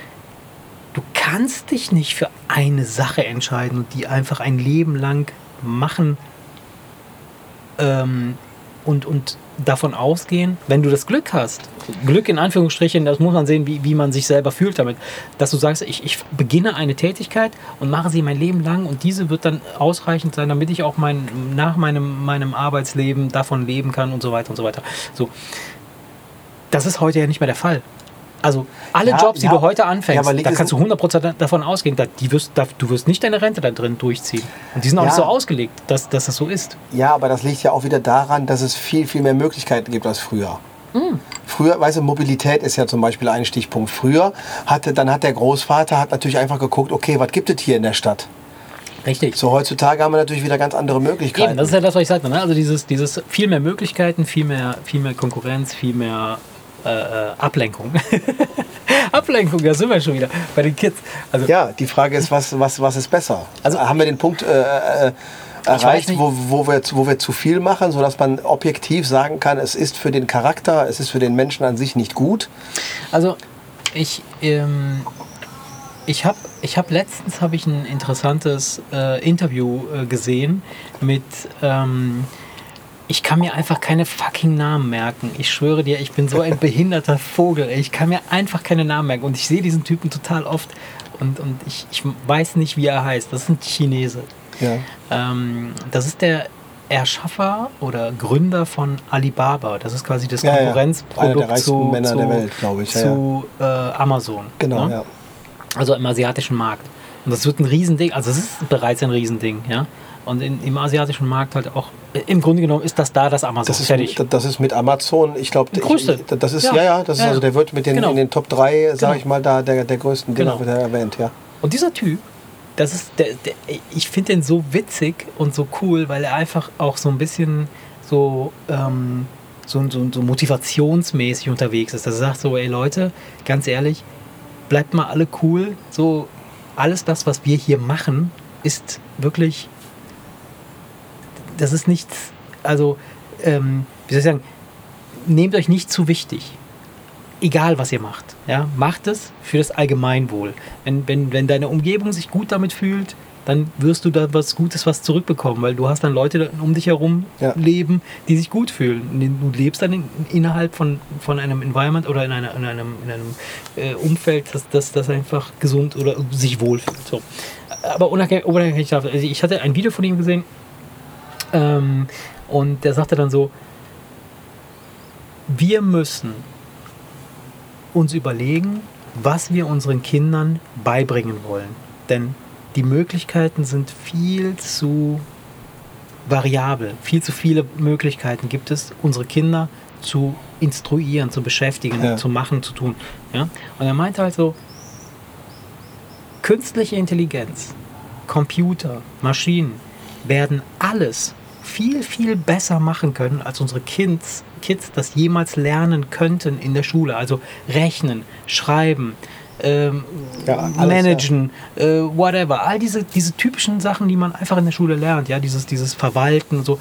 du kannst dich nicht für eine Sache entscheiden und die einfach ein Leben lang machen ähm, und, und davon ausgehen, wenn du das Glück hast, Glück in Anführungsstrichen, das muss man sehen, wie, wie man sich selber fühlt damit, dass du sagst, ich, ich beginne eine Tätigkeit und mache sie mein Leben lang und diese wird dann ausreichend sein, damit ich auch mein, nach meinem, meinem Arbeitsleben davon leben kann und so weiter und so weiter. So. Das ist heute ja nicht mehr der Fall. Also alle ja, Jobs, die ja, du heute anfängst, ja, da kannst du 100% davon ausgehen, dass die wirst, du wirst nicht deine Rente da drin durchziehen. Und die sind auch nicht so ausgelegt, dass, dass das so ist. Ja, aber das liegt ja auch wieder daran, dass es viel, viel mehr Möglichkeiten gibt als früher. Mhm. Früher, weißt du, Mobilität ist ja zum Beispiel ein Stichpunkt. Früher hatte, dann hat der Großvater hat natürlich einfach geguckt, okay, was gibt es hier in der Stadt? Richtig. So heutzutage haben wir natürlich wieder ganz andere Möglichkeiten. Eben, das ist ja das, was ich sagte. Ne? Also dieses, dieses viel mehr Möglichkeiten, viel mehr, viel mehr Konkurrenz, viel mehr äh, äh Ablenkung. Ablenkung da sind wir schon wieder bei den Kids. Also, ja, die Frage ist, was, was, was ist besser? Also haben wir den Punkt äh, äh, erreicht, wo, wo, wir, wo wir zu viel machen, sodass man objektiv sagen kann, es ist für den Charakter, es ist für den Menschen an sich nicht gut? Also ich, ähm, ich habe ich hab letztens hab ich ein interessantes äh, Interview äh, gesehen mit... Ähm, ich kann mir einfach keine fucking Namen merken. Ich schwöre dir, ich bin so ein behinderter Vogel. Ich kann mir einfach keine Namen merken. Und ich sehe diesen Typen total oft und, und ich, ich weiß nicht, wie er heißt. Das ist ein Chinese. Ja. Ähm, das ist der Erschaffer oder Gründer von Alibaba. Das ist quasi das ja, Konkurrenzprodukt ja. zu, Männer zu, der Welt, glaube ich. zu äh, Amazon. Genau, ne? ja. Also im asiatischen Markt. Und das wird ein Riesending. Also es ist bereits ein Riesending, ja. Und in, im asiatischen Markt halt auch, äh, im Grunde genommen ist das da das Amazon. Das ist, fertig. das ist mit Amazon, ich glaube, das ist, ja, ja, ja das ist, ja, also der wird mit den, genau. in den Top 3, sage genau. ich mal, da der, der größten Dinger genau. erwähnt, ja. Und dieser Typ, das ist, der, der ich finde den so witzig und so cool, weil er einfach auch so ein bisschen so, ähm, so, so, so motivationsmäßig unterwegs ist. Dass er sagt so, ey Leute, ganz ehrlich, bleibt mal alle cool. So, alles das, was wir hier machen, ist wirklich das ist nichts, also, ähm, wie soll ich sagen, nehmt euch nicht zu wichtig. Egal, was ihr macht. Ja? Macht es für das Allgemeinwohl. Wenn, wenn, wenn deine Umgebung sich gut damit fühlt, dann wirst du da was Gutes was zurückbekommen, weil du hast dann Leute um dich herum ja. leben, die sich gut fühlen. Du lebst dann in, innerhalb von, von einem Environment oder in, einer, in einem, in einem äh, Umfeld, das, das, das einfach gesund oder sich wohlfühlt. So. Aber unabhängig davon, also ich hatte ein Video von ihm gesehen, ähm, und der sagte dann so, wir müssen uns überlegen, was wir unseren Kindern beibringen wollen. Denn die Möglichkeiten sind viel zu variabel. Viel zu viele Möglichkeiten gibt es, unsere Kinder zu instruieren, zu beschäftigen, ja. zu machen, zu tun. Ja? Und er meinte halt so, künstliche Intelligenz, Computer, Maschinen werden alles viel, viel besser machen können, als unsere Kids, Kids das jemals lernen könnten in der Schule. Also rechnen, schreiben, ähm, ja, alles, managen, ja. äh, whatever. All diese, diese typischen Sachen, die man einfach in der Schule lernt, ja, dieses, dieses Verwalten, so.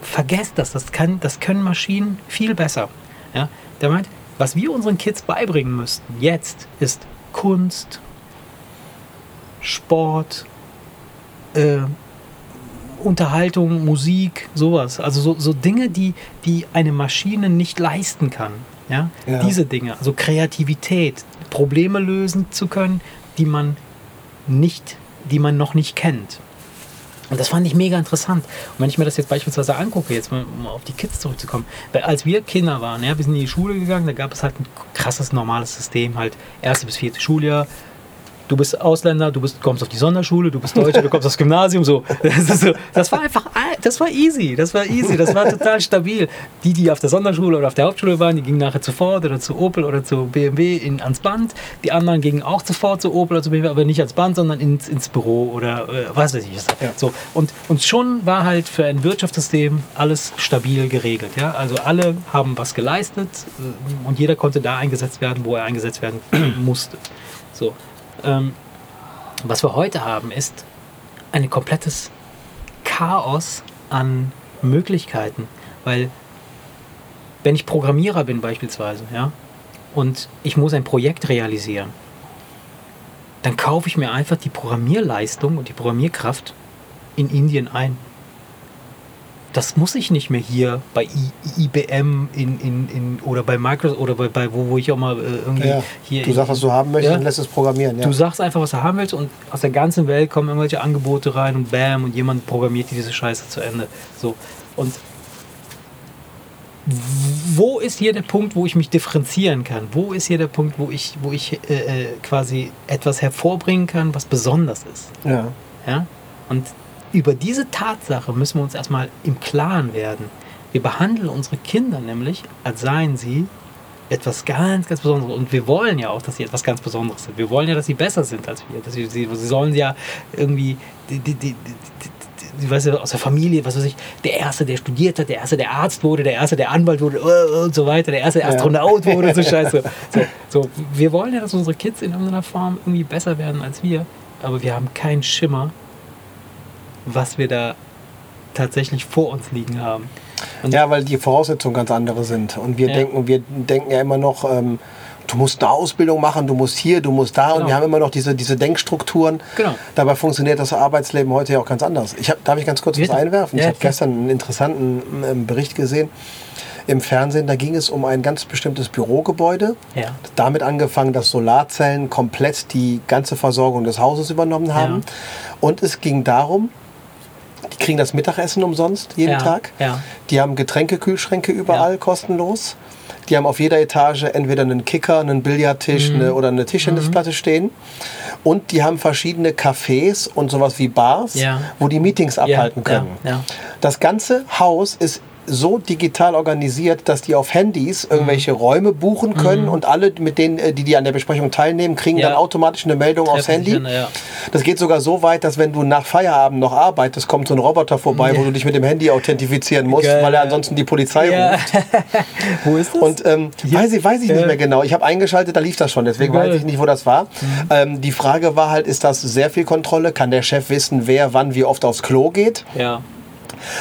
Vergesst das, das, kann, das können Maschinen viel besser. Ja? Der meint, was wir unseren Kids beibringen müssten jetzt ist Kunst, Sport, äh, Unterhaltung, Musik, sowas. Also so, so Dinge, die, die eine Maschine nicht leisten kann. Ja? ja? Diese Dinge, also Kreativität, Probleme lösen zu können, die man nicht, die man noch nicht kennt. Und das fand ich mega interessant. Und wenn ich mir das jetzt beispielsweise angucke, jetzt mal, um auf die Kids zurückzukommen, weil als wir Kinder waren, ja, wir sind in die Schule gegangen, da gab es halt ein krasses normales System, halt erste bis vierte Schuljahr, du bist Ausländer, du bist, kommst auf die Sonderschule, du bist Deutscher, du kommst aufs Gymnasium, so. Das, so. das war einfach, das war easy, das war easy, das war total stabil. Die, die auf der Sonderschule oder auf der Hauptschule waren, die gingen nachher zu Ford oder zu Opel oder zu BMW in, ans Band. Die anderen gingen auch zu Ford, zu Opel oder zu BMW, aber nicht ans Band, sondern ins, ins Büro oder äh, was weiß ich. Ja. So. Und, und schon war halt für ein Wirtschaftssystem alles stabil geregelt. Ja? Also alle haben was geleistet äh, und jeder konnte da eingesetzt werden, wo er eingesetzt werden musste. So. Ähm, was wir heute haben, ist ein komplettes Chaos an Möglichkeiten. Weil wenn ich Programmierer bin beispielsweise, ja, und ich muss ein Projekt realisieren, dann kaufe ich mir einfach die Programmierleistung und die Programmierkraft in Indien ein das muss ich nicht mehr hier bei IBM in, in, in, oder bei Microsoft oder bei, bei wo, wo ich auch mal äh, irgendwie ja, hier. Du sagst, was du haben möchtest ja? und lässt es programmieren. Ja. Du sagst einfach, was du haben willst und aus der ganzen Welt kommen irgendwelche Angebote rein und bam und jemand programmiert diese Scheiße zu Ende. So. Und wo ist hier der Punkt, wo ich mich differenzieren kann? Wo ist hier der Punkt, wo ich, wo ich äh, äh quasi etwas hervorbringen kann, was besonders ist? Ja. ja? Und über diese Tatsache müssen wir uns erstmal im Klaren werden. Wir behandeln unsere Kinder nämlich, als seien sie etwas ganz, ganz Besonderes. Und wir wollen ja auch, dass sie etwas ganz Besonderes sind. Wir wollen ja, dass sie besser sind als wir. Dass sie, sie, sie sollen ja irgendwie die, die, die, die, weißt du, aus der Familie, was weiß ich, der Erste, der studiert hat, der Erste, der Arzt wurde, der Erste, der Anwalt wurde uh, und so weiter, der Erste, der Astronaut wurde und so Scheiße. So, so, wir wollen ja, dass unsere Kids in irgendeiner Form irgendwie besser werden als wir, aber wir haben keinen Schimmer, was wir da tatsächlich vor uns liegen haben. Und ja, weil die Voraussetzungen ganz andere sind. Und wir ja. denken, wir denken ja immer noch, ähm, du musst eine Ausbildung machen, du musst hier, du musst da. Genau. Und wir haben immer noch diese, diese Denkstrukturen. Genau. Dabei funktioniert das Arbeitsleben heute ja auch ganz anders. Ich hab, darf ich ganz kurz was einwerfen? Ja, ich habe gestern einen interessanten ähm, Bericht gesehen im Fernsehen. Da ging es um ein ganz bestimmtes Bürogebäude. Ja. Damit angefangen, dass Solarzellen komplett die ganze Versorgung des Hauses übernommen haben. Ja. Und es ging darum, kriegen das Mittagessen umsonst jeden ja. Tag. Die haben Getränkekühlschränke überall kostenlos. Die haben auf jeder Etage entweder einen Kicker, einen Billardtisch mhm. eine, oder eine Tischtennisplatte mhm. stehen. Und die haben verschiedene Cafés und sowas wie Bars, ja. wo die Meetings abhalten können. Ja. Ja. Das ganze Haus ist so digital organisiert, dass die auf Handys irgendwelche mhm. Räume buchen können mhm. und alle, mit denen, äh, die, die an der Besprechung teilnehmen, kriegen ja. dann automatisch eine Meldung Treffen aufs Handy. Hin, ja. Das geht sogar so weit, dass wenn du nach Feierabend noch arbeitest, kommt so ein Roboter vorbei, ja. wo du dich mit dem Handy authentifizieren musst, Geil. weil er ansonsten die Polizei ruft. wo ist das? Und ähm, weiß, ich, weiß ich nicht mehr genau. Ich habe eingeschaltet, da lief das schon, deswegen Geil. weiß ich nicht, wo das war. Mhm. Ähm, die Frage war halt, ist das sehr viel Kontrolle? Kann der Chef wissen, wer wann wie oft aufs Klo geht? Ja.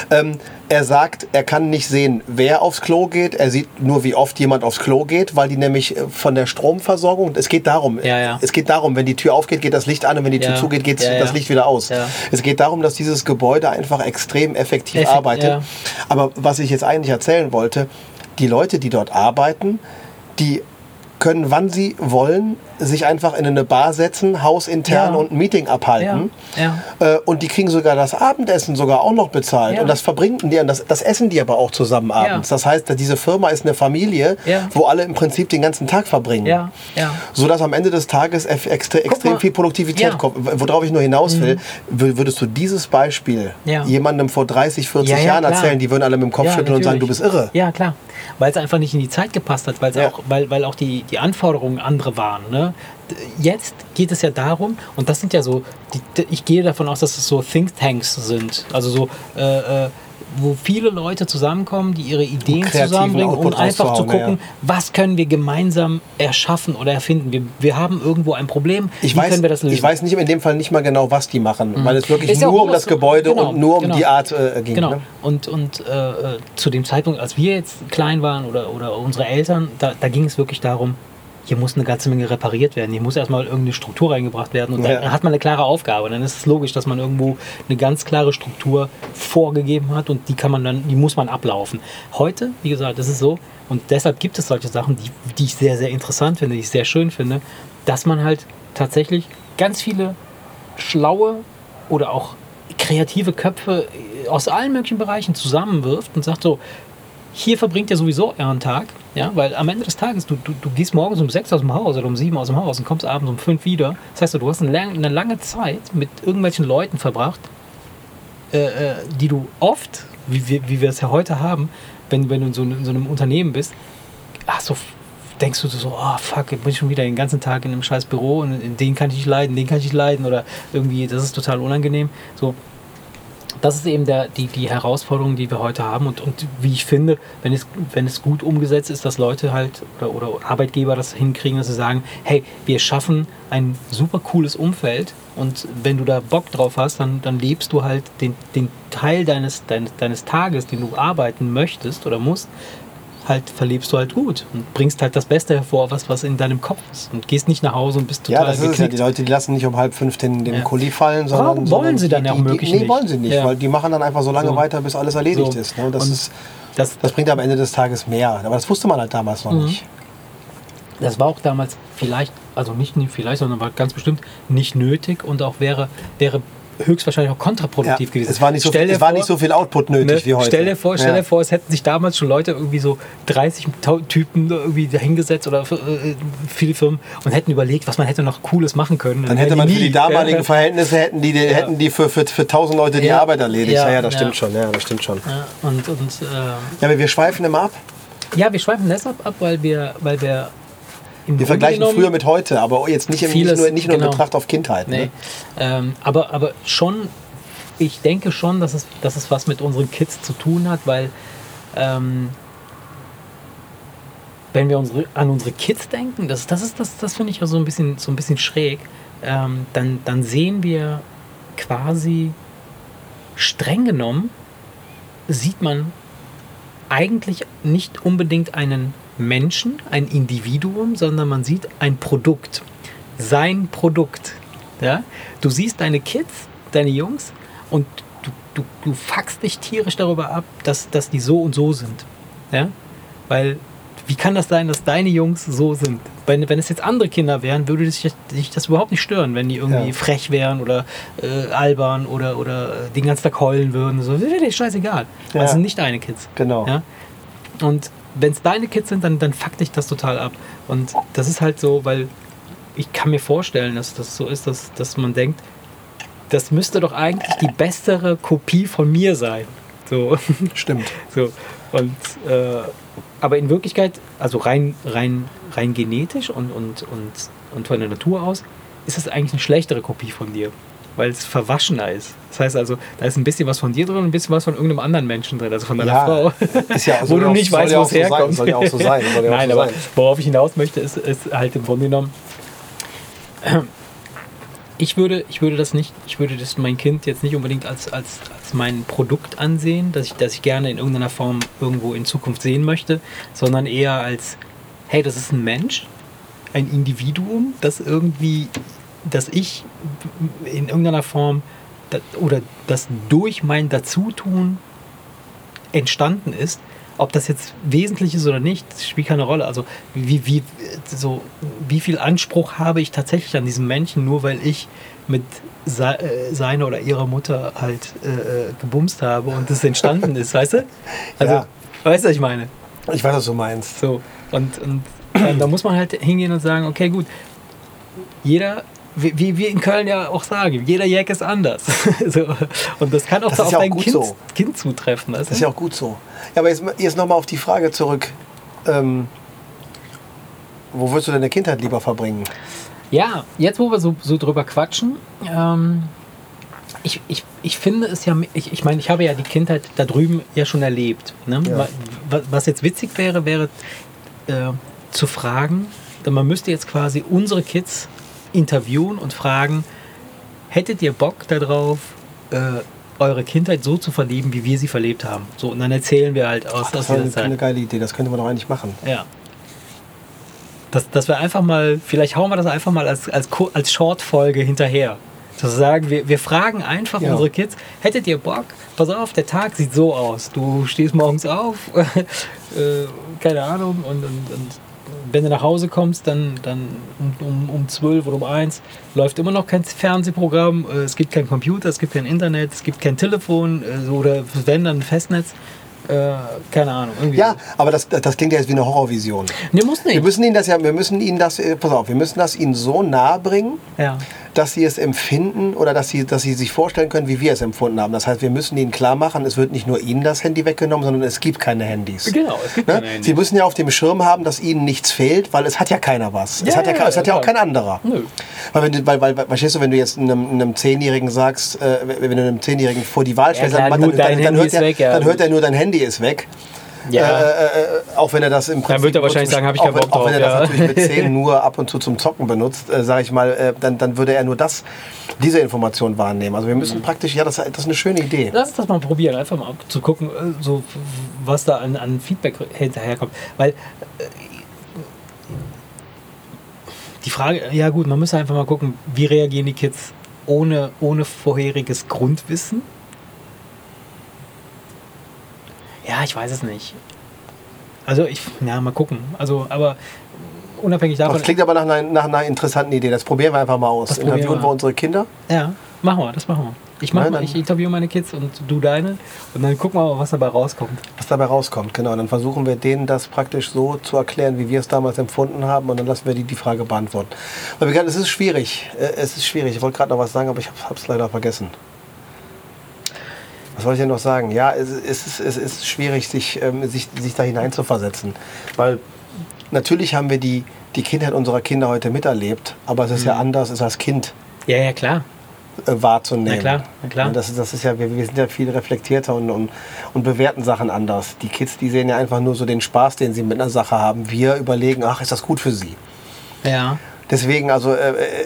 Ähm, er sagt, er kann nicht sehen, wer aufs Klo geht. Er sieht nur, wie oft jemand aufs Klo geht, weil die nämlich äh, von der Stromversorgung, es geht darum, ja, ja. es geht darum, wenn die Tür aufgeht, geht das Licht an und wenn die Tür ja. zugeht, geht das Licht wieder aus. Es geht darum, dass dieses Gebäude einfach extrem effektiv Effekt, arbeitet. Aber was ich jetzt eigentlich erzählen wollte, die Leute, die dort arbeiten, die können, wann sie wollen, sich einfach in eine Bar setzen, hausintern ja. und ein Meeting abhalten. Ja. Ja. Äh, und die kriegen sogar das Abendessen sogar auch noch bezahlt. Und das verbringen die, das, das essen die aber auch zusammen abends. Das heißt, diese Firma ist eine Familie, wo alle im Prinzip den ganzen Tag verbringen. Ja. Ja. Sodass am Ende des Tages extre extrem viel Produktivität kommt. Worauf ich nur hinaus will, mhm. würdest du dieses Beispiel jemandem vor 30, 40 Jahren erzählen, die würden alle mit dem Kopf schütteln natürlich. und sagen, du bist irre. Ja, klar. Weil es einfach nicht in die Zeit gepasst hat, auch, weil, weil auch die, die Anforderungen andere waren. Ne? Jetzt geht es ja darum, und das sind ja so, die, ich gehe davon aus, dass es so Thinktanks sind, also so, äh, äh, wo viele Leute zusammenkommen, die ihre Ideen zusammenbringen, um einfach zu gucken, ja. was können wir gemeinsam erschaffen oder erfinden. Wir, wir haben irgendwo ein Problem, ich wie weiß, können wir das lösen? Ich weiß nicht in dem Fall nicht mal genau, was die machen, mhm. weil es wirklich Ist nur um das Gebäude genau, und nur um genau. die Art äh, ging. Genau. Ne? Und, und äh, äh, zu dem Zeitpunkt, als wir jetzt klein waren oder, oder unsere Eltern, da, da ging es wirklich darum, hier muss eine ganze Menge repariert werden. Hier muss erstmal irgendeine Struktur reingebracht werden. Und ja. dann hat man eine klare Aufgabe. Und dann ist es logisch, dass man irgendwo eine ganz klare Struktur vorgegeben hat und die kann man dann, die muss man ablaufen. Heute, wie gesagt, das ist so. Und deshalb gibt es solche Sachen, die, die ich sehr, sehr interessant finde, die ich sehr schön finde, dass man halt tatsächlich ganz viele schlaue oder auch kreative Köpfe aus allen möglichen Bereichen zusammenwirft und sagt so, hier verbringt ihr sowieso euren Tag, ja, weil am Ende des Tages, du, du, du gehst morgens um sechs aus dem Haus oder um sieben aus dem Haus und kommst abends um fünf wieder. Das heißt, du hast eine, eine lange Zeit mit irgendwelchen Leuten verbracht, äh, äh, die du oft, wie wir, wie wir es ja heute haben, wenn, wenn du in so, in so einem Unternehmen bist, ach so, denkst du so, oh fuck, jetzt bin ich schon wieder den ganzen Tag in einem scheiß Büro und den kann ich nicht leiden, den kann ich nicht leiden oder irgendwie, das ist total unangenehm. So, das ist eben der, die, die Herausforderung, die wir heute haben. Und, und wie ich finde, wenn es, wenn es gut umgesetzt ist, dass Leute halt oder, oder Arbeitgeber das hinkriegen, dass sie sagen, hey, wir schaffen ein super cooles Umfeld und wenn du da Bock drauf hast, dann, dann lebst du halt den, den Teil deines, deines, deines Tages, den du arbeiten möchtest oder musst, halt verlebst du halt gut und bringst halt das Beste hervor, was, was in deinem Kopf ist. Und gehst nicht nach Hause und bist total Ja, das geknickt. ist ja. Die Leute, die lassen nicht um halb fünf den, den ja. Kuli fallen, sondern. Warum wollen sie dann ja auch möglich Nee, wollen sie nicht, ja. weil die machen dann einfach so lange so. weiter, bis alles erledigt so. ist. Ne? Das, ist das, das bringt am Ende des Tages mehr. Aber das wusste man halt damals noch mhm. nicht. Das war auch damals vielleicht, also nicht vielleicht, sondern war ganz bestimmt nicht nötig und auch wäre, wäre höchstwahrscheinlich auch kontraproduktiv ja, gewesen. Es war nicht so, viel, es vor, war nicht so viel Output nötig ne, wie heute. Stell dir, vor, stell dir vor, es hätten sich damals schon Leute irgendwie so 30 Typen irgendwie dahingesetzt oder äh, viele Firmen und hätten überlegt, was man hätte noch Cooles machen können. Dann, Dann hätte man nie, für die damaligen ja, Verhältnisse hätten die, ja. hätten die für, für, für 1000 Leute die Arbeit erledigt. Ja, ja, das stimmt schon. Ja, das stimmt schon. und, und, äh, ja, aber wir schweifen immer ab. Ja, wir schweifen deshalb ab, weil wir, weil wir wir vergleichen früher mit heute, aber jetzt nicht, im, vieles, nicht nur, nicht nur genau. in Betracht auf Kindheit. Nee. Ne? Ähm, aber, aber schon ich denke schon, dass es, dass es was mit unseren Kids zu tun hat, weil ähm, wenn wir unsere, an unsere Kids denken, das, das, ist, das, das finde ich ja so ein bisschen, so ein bisschen schräg, ähm, dann, dann sehen wir quasi streng genommen, sieht man eigentlich nicht unbedingt einen Menschen, ein Individuum, sondern man sieht ein Produkt. Sein Produkt. Ja? Du siehst deine Kids, deine Jungs und du, du, du fuckst dich tierisch darüber ab, dass, dass die so und so sind. Ja? Weil wie kann das sein, dass deine Jungs so sind? Wenn, wenn es jetzt andere Kinder wären, würde dich, dich das überhaupt nicht stören, wenn die irgendwie ja. frech wären oder äh, albern oder, oder den ganzen Tag heulen würden. So, wäre dir scheißegal. Ja. Das sind nicht deine Kids. Genau. Ja? Und wenn es deine Kids sind, dann, dann fuckt dich das total ab. Und das ist halt so, weil ich kann mir vorstellen, dass das so ist, dass, dass man denkt, das müsste doch eigentlich die bessere Kopie von mir sein. So. Stimmt. So. Und äh, aber in Wirklichkeit, also rein, rein, rein genetisch und, und, und, und von der Natur aus, ist es eigentlich eine schlechtere Kopie von dir, weil es verwaschener ist. Das heißt also, da ist ein bisschen was von dir drin und ein bisschen was von irgendeinem anderen Menschen drin, also von deiner ja, Frau. Ist ja, wo du nicht weißt, wo es herkommt. Soll ja auch so sein. Nein, so aber sein. worauf ich hinaus möchte, ist, ist halt im Grunde genommen, ich würde, ich würde das nicht, ich würde das mein Kind jetzt nicht unbedingt als, als, als mein Produkt ansehen, das ich, das ich gerne in irgendeiner Form irgendwo in Zukunft sehen möchte, sondern eher als, hey, das ist ein Mensch, ein Individuum, das irgendwie, das ich in irgendeiner Form oder das durch mein Dazutun entstanden ist ob das jetzt wesentlich ist oder nicht, spielt keine Rolle. Also wie, wie, so, wie viel Anspruch habe ich tatsächlich an diesem Menschen, nur weil ich mit se äh, seiner oder ihrer Mutter halt äh, äh gebumst habe und das entstanden ist, weißt du? Also, ja. weißt du, was ich meine? Ich weiß, was du meinst. So, und, und äh, da muss man halt hingehen und sagen, okay, gut, jeder wie wir in Köln ja auch sagen, jeder Jack ist anders. so. Und das kann auch, das so auf ja dein kind, so. kind, zutreffen. Das ist ja auch gut so. Ja, aber jetzt, jetzt nochmal auf die Frage zurück. Ähm, wo würdest du deine Kindheit lieber verbringen? Ja, jetzt wo wir so, so drüber quatschen, ähm, ich, ich, ich finde es ja, ich, ich meine, ich habe ja die Kindheit da drüben ja schon erlebt. Ne? Ja. Was jetzt witzig wäre, wäre äh, zu fragen, man müsste jetzt quasi unsere Kids interviewen und fragen, hättet ihr Bock darauf, äh, eure Kindheit so zu verleben, wie wir sie verlebt haben? So, und dann erzählen wir halt aus, Ach, das aus dieser Zeit. eine geile Idee, das könnte man doch eigentlich machen. Ja. Dass, dass wir einfach mal, vielleicht hauen wir das einfach mal als, als, als Short-Folge hinterher. Sozusagen, wir, wir fragen einfach ja. unsere Kids, hättet ihr Bock? Pass auf, der Tag sieht so aus. Du stehst morgens auf, äh, keine Ahnung, und, und, und wenn du nach Hause kommst, dann, dann um, um 12 oder um 1 läuft immer noch kein Fernsehprogramm, äh, es gibt kein Computer, es gibt kein Internet, es gibt kein Telefon äh, oder wenn dann ein Festnetz. Äh, keine Ahnung. ja, aber das, das klingt ja jetzt wie eine Horrorvision. Nee, muss nicht. Wir müssen ihnen das ja, wir müssen ihnen das, pass auf, wir müssen das ihnen so nahe bringen, ja dass sie es empfinden oder dass sie, dass sie sich vorstellen können, wie wir es empfunden haben. Das heißt, wir müssen ihnen klar machen, es wird nicht nur ihnen das Handy weggenommen, sondern es gibt keine Handys. Genau, es gibt ne? keine Handys. Sie müssen ja auf dem Schirm haben, dass ihnen nichts fehlt, weil es hat ja keiner was. Ja, es hat ja, ja, es hat ja auch kein anderer. Nö. Weil, wenn du, weil, weil, verstehst du, wenn du jetzt einem, einem Zehnjährigen sagst, äh, wenn du einem Zehnjährigen vor die Wahl stellst, dann, dann, dann, hört er, weg, dann hört er nur, dein Handy ist weg. Ja. Äh, äh, äh, auch wenn er das im Prinzip. Dann wird er wahrscheinlich sagen, habe ich keinen Bock drauf. Auch wenn er ja. das natürlich mit 10 nur ab und zu zum Zocken benutzt, äh, sage ich mal, äh, dann, dann würde er nur das, diese Information wahrnehmen. Also wir müssen mhm. praktisch, ja, das, das ist eine schöne Idee. Lass uns das mal probieren, einfach mal zu gucken, so, was da an, an Feedback hinterherkommt. Weil die Frage, ja gut, man müsste einfach mal gucken, wie reagieren die Kids ohne, ohne vorheriges Grundwissen Ja, ich weiß es nicht. Also ich, ja, mal gucken. Also, aber unabhängig davon. Das klingt aber nach einer, nach einer interessanten Idee. Das probieren wir einfach mal aus. Interviewen wir. wir unsere Kinder? Ja, machen wir, das machen wir. Ich, mach Nein, mal, ich interviewe meine Kids und du deine und dann gucken wir mal, was dabei rauskommt. Was dabei rauskommt, genau. Dann versuchen wir denen das praktisch so zu erklären, wie wir es damals empfunden haben und dann lassen wir die die Frage beantworten. Weil wir, es ist schwierig. Äh, es ist schwierig. Ich wollte gerade noch was sagen, aber ich habe es leider vergessen was soll ich denn noch sagen? Ja, es, ist, es ist schwierig, sich, ähm, sich, sich da hineinzuversetzen. Weil natürlich haben wir die, die Kindheit unserer Kinder heute miterlebt, aber es ist mhm. ja anders als als Kind. Ja, ja, klar. äh, wahrzunehmen. Na klar, na klar. Das, das ist ja, wir, wir sind ja viel reflektierter und, und, und bewerten Sachen anders. Die Kids, die sehen ja einfach nur so den Spaß, den sie mit einer Sache haben. Wir überlegen, ach, ist das gut für sie? Ja. Deswegen, also, äh, äh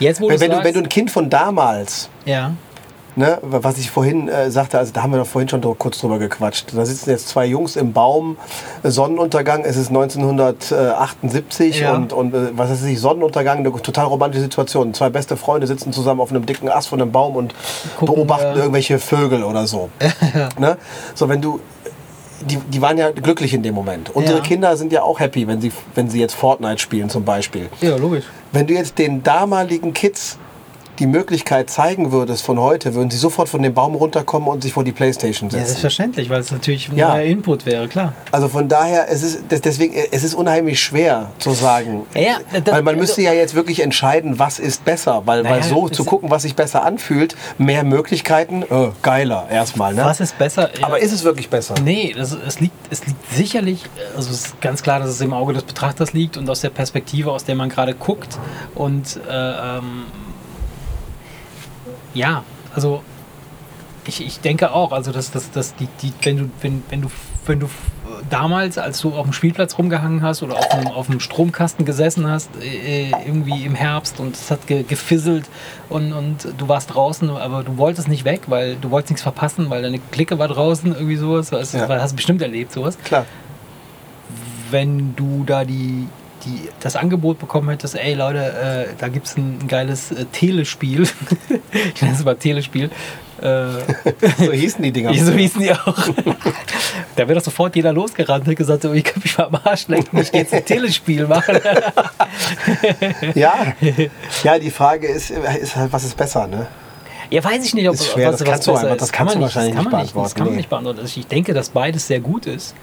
Jetzt, wenn, du wenn, sagst, du, wenn du ein Kind von damals ja. Ne, was ich vorhin äh, sagte, also da haben wir doch vorhin schon kurz drüber gequatscht. Da sitzen jetzt zwei Jungs im Baum, Sonnenuntergang, es ist 1978 Ja. und, und äh, was weiß ich, Sonnenuntergang, eine total romantische Situation. Zwei beste Freunde sitzen zusammen auf einem dicken Ast von einem Baum und Gucken, beobachten äh, irgendwelche Vögel oder so. ne? So, wenn du die, die waren ja glücklich in dem Moment. Unsere Ja. Kinder sind ja auch happy, wenn sie, wenn sie jetzt Fortnite spielen zum Beispiel. Ja, logisch. Wenn du jetzt den damaligen Kids die Möglichkeit zeigen würdest von heute, würden sie sofort von dem Baum runterkommen und sich vor die Playstation Ja, setzen. selbstverständlich, weil es natürlich ein Ja. neuer Input wäre, klar. also von daher, es ist des- deswegen, es ist unheimlich schwer zu sagen. Ja, ja, das- weil man müsste ja jetzt wirklich entscheiden, was ist besser. Weil, weil Naja, so es- zu gucken, was sich besser anfühlt, mehr Möglichkeiten, äh, geiler erstmal. Ne? Was ist besser? Aber ist es wirklich besser? Nee, das, es, liegt, es liegt sicherlich, also es ist ganz klar, dass es im Auge des Betrachters liegt und aus der Perspektive, aus der man gerade guckt. Und äh, ähm, ja, also ich, ich denke auch, also dass, dass, dass die, die, wenn du, wenn, wenn du, wenn du damals, als du auf dem Spielplatz rumgehangen hast oder auf dem, auf dem Stromkasten gesessen hast, äh, irgendwie im Herbst und es hat ge, gefisselt und, und du warst draußen, aber du wolltest nicht weg, weil du wolltest nichts verpassen, weil deine Clique war draußen, irgendwie sowas. Also, Ja. Hast du bestimmt erlebt, sowas Klar. wenn du da die, die, das Angebot bekommen hättest, ey Leute, äh, da gibt es ein, ein geiles äh, Telespiel. ich nenne es mal Telespiel. Äh, So hießen die Dinger. so hießen die auch. da wäre doch sofort jeder losgerannt und gesagt, so, ich kann mich mal am Arsch lecken, ich gehe jetzt ein Telespiel machen. Ja. ja, die Frage ist, ist halt, was ist besser, ne? ja, weiß ich nicht, ob Ist schwer, das kannst du einfach- ist. das kann man wahrscheinlich das kann nicht man Das beantworten, kann man nee. nicht beantworten. Also ich denke, dass beides sehr gut ist.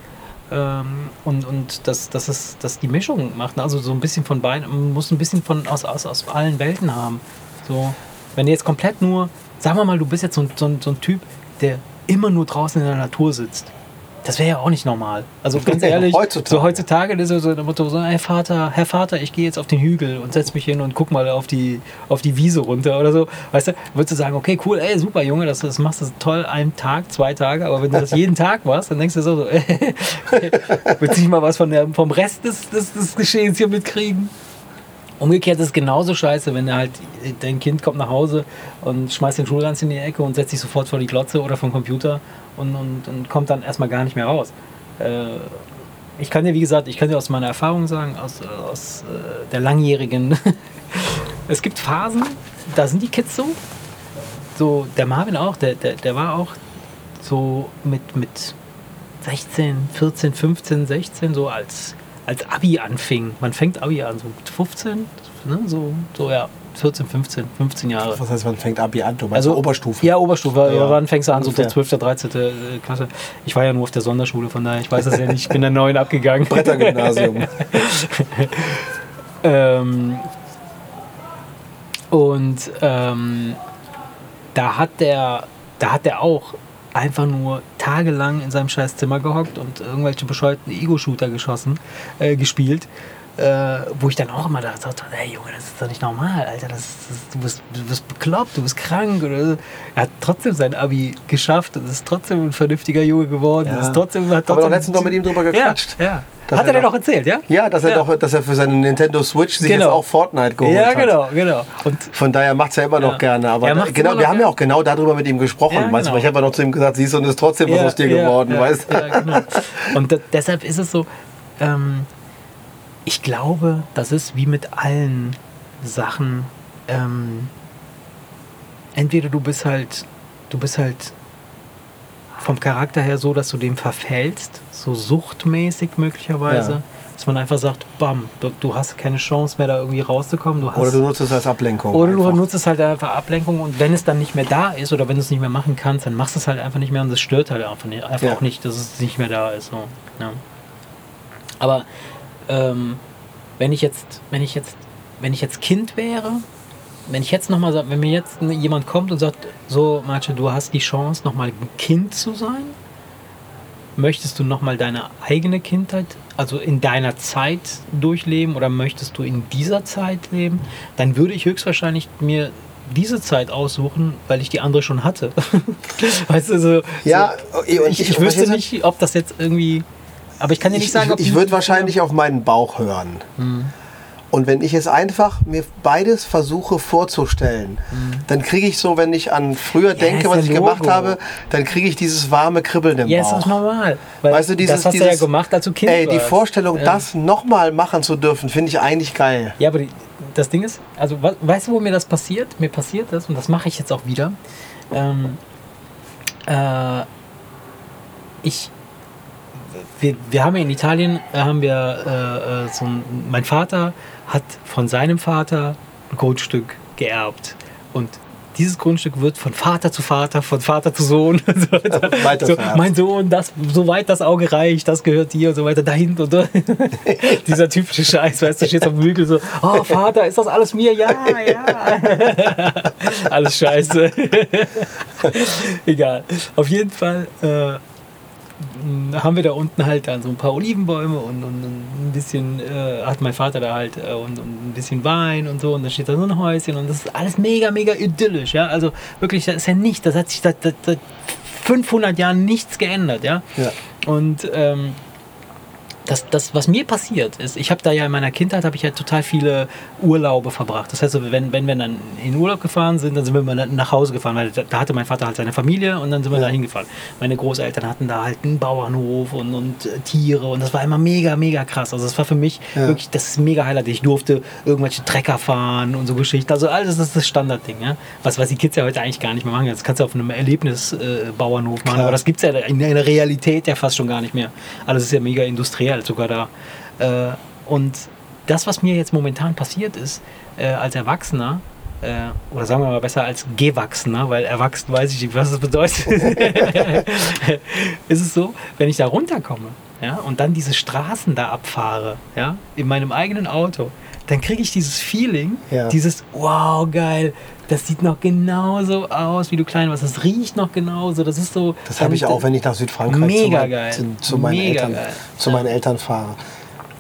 Ähm, und und dass, dass, es, dass die Mischung macht. ne? Also so ein bisschen von beiden, man muss ein bisschen von aus, aus, aus allen Welten haben. So, wenn du jetzt komplett nur, sagen wir mal, du bist jetzt so, so, so ein Typ, der immer nur draußen in der Natur sitzt. Das wäre ja auch nicht normal. Also ganz ehrlich, Heutzutage. so heutzutage ist so der Motto, so, hey Vater, Herr Vater, ich gehe jetzt auf den Hügel und setz mich hin und guck mal auf die, auf die Wiese runter oder so. Weißt du, würdest du sagen, okay, cool, ey, super Junge, das, das machst du toll, einen Tag, zwei Tage, aber wenn du das jeden Tag machst, dann denkst du so, so willst du nicht mal was von der, vom Rest des, des, des Geschehens hier mitkriegen? Umgekehrt ist es genauso scheiße, wenn halt, dein Kind kommt nach Hause und schmeißt den Schulranz in die Ecke und setzt sich sofort vor die Glotze oder vom Computer und, und, und kommt dann erstmal gar nicht mehr raus. Äh, ich kann dir, wie gesagt, ich kann dir aus meiner Erfahrung sagen, aus, aus äh, der langjährigen, es gibt Phasen, da sind die Kids so. So, der Marvin auch, der, der, der war auch so mit, mit 16, 14, 15, 16, so als, als Abi anfing. Man fängt Abi an, so mit 15, ne, so, so ja, 14, 15, 15 Jahre. Was heißt, man fängt Abi an? Du Also Oberstufe? Ja, Oberstufe. Ja, Wann fängst du an? So ungefähr. 12., 13. äh, Klasse. Ich war ja nur auf der Sonderschule, von daher, ich weiß das ja nicht. Ich bin der neuen abgegangen. Brettergymnasium. Ähm, und ähm, da hat der, da hat der auch einfach nur tagelang in seinem scheiß Zimmer gehockt und irgendwelche bescheuerten Ego-Shooter geschossen, äh, gespielt. Äh, wo ich dann auch immer dachte, hey Junge, das ist doch nicht normal, Alter, das, das, du, bist, du bist bekloppt, du bist krank. Oder. Er hat trotzdem sein Abi geschafft und ist trotzdem ein vernünftiger Junge geworden. Ja. Ist trotzdem, hat trotzdem doch letztens noch mit ihm drüber gequatscht. Ja, ja. Hat er er dir doch- erzählt, ja? Ja, dass er Ja. doch, dass er für seine Nintendo Switch sich Genau. jetzt auch Fortnite geholt Ja, hat. genau, genau. Und Von daher macht es ja immer noch Ja. gerne. Aber Er da, genau, wir haben ja auch genau darüber mit ihm gesprochen. Ja, Weißt du, genau. ich habe ja noch zu ihm gesagt, siehst du, und ist trotzdem was aus dir geworden, ja, weißt du? Ja, genau. Und deshalb ist es so, ähm, ich glaube, das ist wie mit allen Sachen. Ähm, entweder du bist halt, du bist halt vom Charakter her so, dass du dem verfällst, so suchtmäßig möglicherweise, Ja. dass man einfach sagt, bam, du, du hast keine Chance mehr da irgendwie rauszukommen. Du Oder du nutzt es als Ablenkung. oder du einfach. nutzt es halt einfach Ablenkung und wenn es dann nicht mehr da ist oder wenn du es nicht mehr machen kannst, dann machst du es halt einfach nicht mehr und es stört halt einfach, nicht, einfach Ja. auch nicht, dass es nicht mehr da ist. So. Ja. Aber ähm, wenn ich jetzt, wenn ich jetzt, wenn ich jetzt Kind wäre, wenn ich jetzt nochmal sage, wenn mir jetzt jemand kommt und sagt, so Marce, du hast die Chance, nochmal ein Kind zu sein, möchtest du nochmal deine eigene Kindheit, also in deiner Zeit durchleben oder möchtest du in dieser Zeit leben, dann würde ich höchstwahrscheinlich mir diese Zeit aussuchen, weil ich die andere schon hatte. weißt du, so. Ja, so, ich, ich, ich wüsste nicht, ob das jetzt irgendwie. Aber ich kann dir nicht sagen, ob Ich, ich würde wahrscheinlich auf meinen Bauch hören. Hm. Und wenn ich es einfach mir beides versuche vorzustellen, mhm. dann kriege ich so, wenn ich an früher denke, was ich Logo. gemacht habe, dann kriege ich dieses warme Kribbeln im ja, Bauch. Ja, ist doch normal. weißt du, dieses, das hast dieses, du ja gemacht, als du Kind Ey, die Vorstellung, ja. das nochmal machen zu dürfen, finde ich eigentlich geil. Ja, aber die, das Ding ist, also weißt du, wo mir das passiert? Mir passiert das, und das mache ich jetzt auch wieder. Ähm, äh, ich wir, wir haben ja in Italien, äh, haben wir äh, äh, so ein, mein Vater hat von seinem Vater ein Grundstück geerbt. Und dieses Grundstück wird von Vater zu Vater, von Vater zu Sohn. so so, mein Sohn, das, soweit das Auge reicht, das gehört dir und so weiter, dahin und da. Dieser typische Scheiß, weißt du, steht auf dem Hügel so, oh Vater, ist das alles mir? Ja, ja. alles scheiße. Egal. Auf jeden Fall äh, haben wir da unten halt dann so ein paar Olivenbäume und, und ein bisschen äh, hat mein Vater da halt äh, und, und, ein bisschen Wein und so und da steht da so ein Häuschen und das ist alles mega, mega idyllisch, ja. Also wirklich, das ist ja nicht, das hat sich seit, seit 500 Jahren nichts geändert, ja. ja. Und ähm, das, das, was mir passiert ist, ich habe da ja in meiner Kindheit habe ich ja total viele Urlaube verbracht. Das heißt, wenn, wenn wir dann in Urlaub gefahren sind, dann sind wir mal nach Hause gefahren, weil da, da hatte mein Vater halt seine Familie und dann sind wir ja. da hingefahren. Meine Großeltern hatten da halt einen Bauernhof und, und äh, Tiere und das war immer mega, mega krass. Also das war für mich ja. wirklich, das ist mega Highlight. Ich durfte irgendwelche Trecker fahren und so Geschichten. Also alles das ist das Standardding, ja. Was, was die Kids ja heute eigentlich gar nicht mehr machen. Das kannst du auf einem Erlebnisbauernhof äh, machen, aber das gibt es ja in der Realität ja fast schon gar nicht mehr. Alles ist ja mega industriell halt sogar da. Äh, und das, was mir jetzt momentan passiert ist, äh, als Erwachsener, äh, oder sagen wir mal besser als Gewachsener, weil erwachsen weiß ich nicht, was das bedeutet, ist es so, wenn ich da runterkomme ja, und dann diese Straßen da abfahre, ja, in meinem eigenen Auto, dann kriege ich dieses Feeling, ja. dieses wow, geil, das sieht noch genauso aus, wie du klein warst. Das riecht noch genauso. Das ist so. Das habe ich auch, wenn ich nach Südfrankreich zu, geil. Zu, zu meinen, mega Eltern, geil. zu meinen Eltern fahre.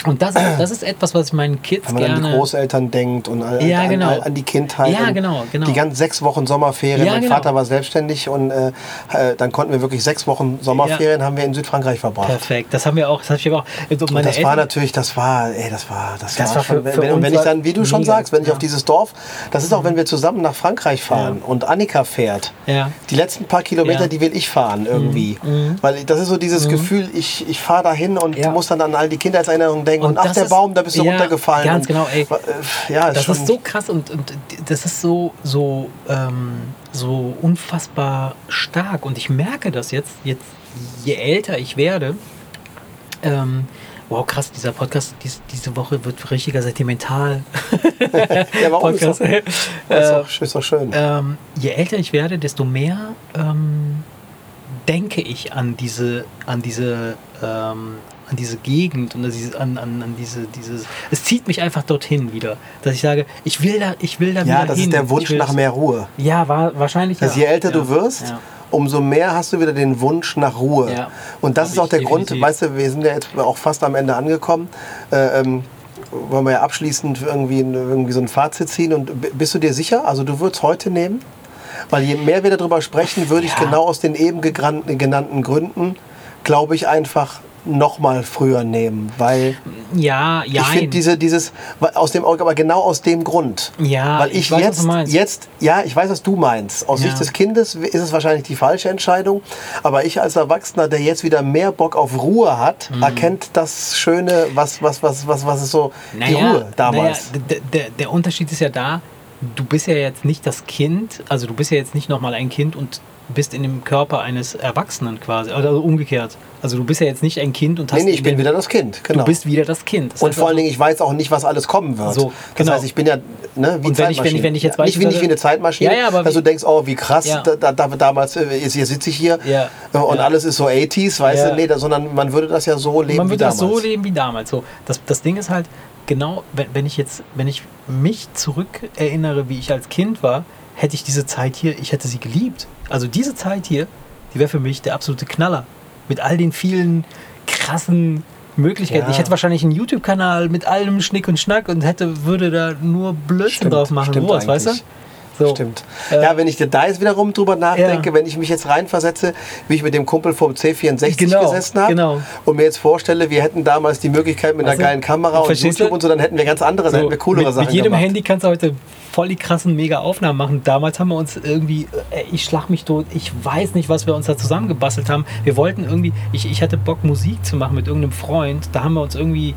Und das, das ist etwas, was ich meinen Kids Wenn man gerne... an die Großeltern denkt und an, ja, genau. an, an die Kindheit. Ja, genau, genau. Die ganzen sechs Wochen Sommerferien. Ja, mein genau. Vater war selbstständig und äh, äh, dann konnten wir wirklich sechs Wochen Sommerferien ja. haben wir in Südfrankreich verbracht. Perfekt. Das haben wir auch. Das ich auch. Also meine das Eltern, war natürlich, das war, ey, das war, das, das war, schon, für, für wenn, und wenn ich dann, wie du schon sagst, wenn ich auf dieses Dorf, das ist auch, wenn wir zusammen nach Frankreich fahren und Annika fährt. Die letzten paar Kilometer, die will ich fahren irgendwie, mhm. weil das ist so dieses Mhm. Gefühl, ich, ich fahre dahin und muss dann an all die Kindheitserinnerungen denken und, Und ach das der ist- Baum, da bist du ja, runtergefallen. ganz genau, ey. äh, Ja, Das schon, ist so krass und, und das ist so, so, ähm, so unfassbar stark. Und ich merke das jetzt, jetzt je älter ich werde. Ähm, wow, krass, dieser Podcast dies, diese Woche wird richtiger sentimental. Ja, warum ist Podcast. doch, Äh, ist, doch, ist doch schön. ähm, je älter ich werde, desto mehr ähm, denke ich an diese, an diese, ähm, an diese Gegend und an, diese, an, an, diese, dieses. Es zieht mich einfach dorthin wieder, dass ich sage, ich will da, ich will da ja, wieder das hin. ist der Ich Wunsch nach das- mehr Ruhe. Ja, war, wahrscheinlich. Also ja. je älter ja. du wirst, Ja. umso mehr hast du wieder den Wunsch nach Ruhe. Ja. Und das ist auch ich der Grund, definitiv. weißt du, wir sind ja jetzt auch fast am Ende angekommen. Äh, ähm, wollen wir ja abschließend irgendwie, irgendwie so ein Fazit ziehen. Und bist du dir sicher? Also du würdest heute nehmen? Weil je mehr wir darüber sprechen, würde ich Ja. genau aus den eben genannten Gründen, glaube ich, einfach noch mal früher nehmen. Weil Ja, ja. ich finde diese, dieses, aus dem, aber genau aus dem Grund. Ja, Weil ich, ich weiß, was jetzt, jetzt, ja, ich weiß, was du meinst. Aus Ja. Sicht des Kindes ist es wahrscheinlich die falsche Entscheidung. Aber ich als Erwachsener, der jetzt wieder mehr Bock auf Ruhe hat, Mhm. erkennt das Schöne, was, was, was, was, was ist so die Ruhe damals. Naja, der, der Unterschied ist ja da, du bist ja jetzt nicht das Kind, also du bist ja jetzt nicht nochmal ein Kind und bist in dem Körper eines Erwachsenen quasi, also umgekehrt. Also du bist ja jetzt nicht ein Kind und hast... nee, nee, ich bin wieder das Kind. Genau. Du bist wieder das Kind. Das und vor allen also- Dingen, ich weiß auch nicht, was alles kommen wird. So, Das genau. heißt, ich bin ja ne, wie Und wenn ich- wenn ich- wenn ich jetzt ja, nicht, wie, nicht wie eine Zeitmaschine, Ja, ja, aber dass du denkst, oh, wie krass, Ja. da, da, da, damals, äh, jetzt, hier sitze ich hier äh, und alles ist so 80s, weißt du, nee, da, sondern man würde das ja so leben man wie würde das damals. so leben wie damals. So, das, das Ding ist halt, genau, wenn, wenn ich jetzt, wenn ich mich zurück erinnere, wie ich als Kind war, hätte ich diese Zeit hier, ich hätte sie geliebt. Also diese Zeit hier, die wäre für mich der absolute Knaller. Mit all den vielen krassen Möglichkeiten. Ja. Ich hätte wahrscheinlich einen YouTube-Kanal mit allem Schnick und Schnack und hätte, würde da nur Blödsinn Stimmt, drauf machen. Sowas, weißt du? So. Stimmt. Äh, ja, wenn ich da jetzt wiederum drüber nachdenke, ja. wenn ich mich jetzt reinversetze, wie ich mit dem Kumpel vom C64 genau, gesessen habe genau. und mir jetzt vorstelle, wir hätten damals die Möglichkeit mit einer geilen Kamera und YouTube und so, dann hätten wir ganz andere, so, hätten wir coolere mit, Sachen Mit jedem gemacht. Handy kannst du heute voll die krassen mega Aufnahmen machen. Damals haben wir uns irgendwie, äh, ich schlag mich tot, ich weiß nicht, was wir uns da zusammengebastelt haben. Wir wollten irgendwie, ich, ich hatte Bock Musik zu machen mit irgendeinem Freund. Da haben wir uns irgendwie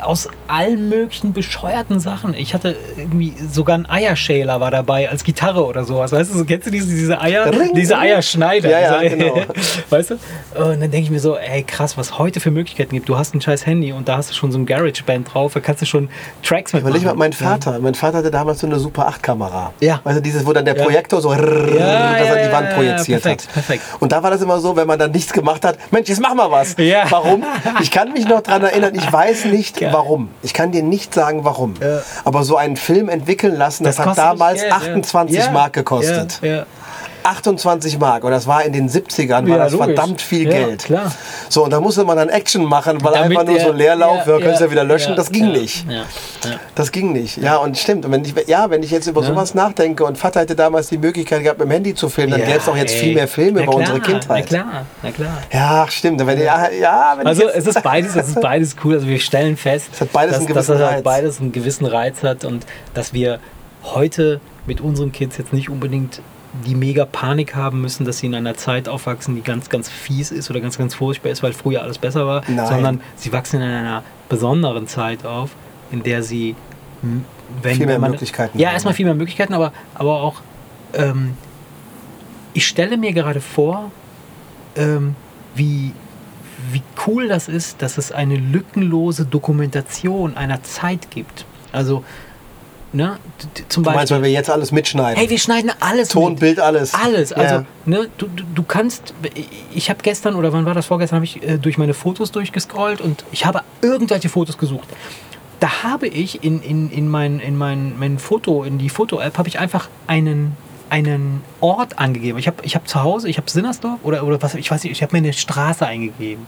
aus allen möglichen bescheuerten Sachen. Ich hatte irgendwie sogar einen Eierschäler war dabei als Gitarre oder sowas. Weißt du, kennst du diese, diese Eier, diese Eierschneider? Ja, ja, genau. weißt du? Und dann denke ich mir so, ey krass, was heute für Möglichkeiten gibt. Du hast ein scheiß Handy und da hast du schon so ein Garage-Band drauf, da kannst du schon Tracks mit Überleg mal, mein Vater, mein Vater hatte damals so eine Super 8 Kamera. Ja. Weißt du, dieses, wo dann der Projektor so, rrr, ja, dass er die Wand projiziert perfekt, hat. Perfekt. Und da war das immer so, wenn man dann nichts gemacht hat, Mensch, jetzt mach mal was. Ja. Warum? Ich kann mich noch daran erinnern, ich weiß nicht, warum. Ich kann dir nicht sagen, warum. Ja. Aber so einen Film entwickeln lassen, das, das hat damals Geld, 28 ja. Mark gekostet. Ja, 28 Mark. Und das war in den 70ern, war das logisch. verdammt viel Geld. Klar. So, und da musste man dann Action machen, weil Damit einfach nur so Leerlauf, wir können es ja wieder löschen, das ging nicht. Das ging nicht. Ja, und stimmt. Und wenn ich, ja, wenn ich jetzt über sowas nachdenke und Vater hätte damals die Möglichkeit gehabt, mit dem Handy zu filmen, dann gäbe es auch jetzt ey. viel mehr Filme na über klar, unsere Kindheit. Na klar, na klar. Ja, stimmt. Wenn, ja, ja, also es ist beides, es ist beides cool. Also wir stellen fest, beides dass, dass Reiz. beides einen gewissen Reiz hat und dass wir heute mit unseren Kids jetzt nicht unbedingt die mega Panik haben müssen, dass sie in einer Zeit aufwachsen, die ganz, ganz fies ist oder ganz, ganz furchtbar ist, weil früher alles besser war, Nein. sondern sie wachsen in einer besonderen Zeit auf, in der sie wenn viel mehr man, Möglichkeiten ja erstmal viel mehr Möglichkeiten, aber, aber auch ähm, ich stelle mir gerade vor, ähm, wie, wie cool das ist, dass es eine lückenlose Dokumentation einer Zeit gibt. Also Ne? Zum du meinst, Beispiel, weil wir jetzt alles mitschneiden? Hey, wir schneiden alles Ton, mit. Bild, alles. Alles. Also, ja. ne, du, du, du kannst, ich habe gestern oder wann war das vorgestern, habe ich äh, durch meine Fotos durchgescrollt und ich habe irgendwelche Fotos gesucht. Da habe ich in, in, in mein, in mein, mein Foto, in die Foto-App, habe ich einfach einen, einen Ort angegeben. Ich habe ich hab zu Hause, ich habe Sinnersdorf oder, oder was, ich weiß nicht, ich habe mir eine Straße eingegeben.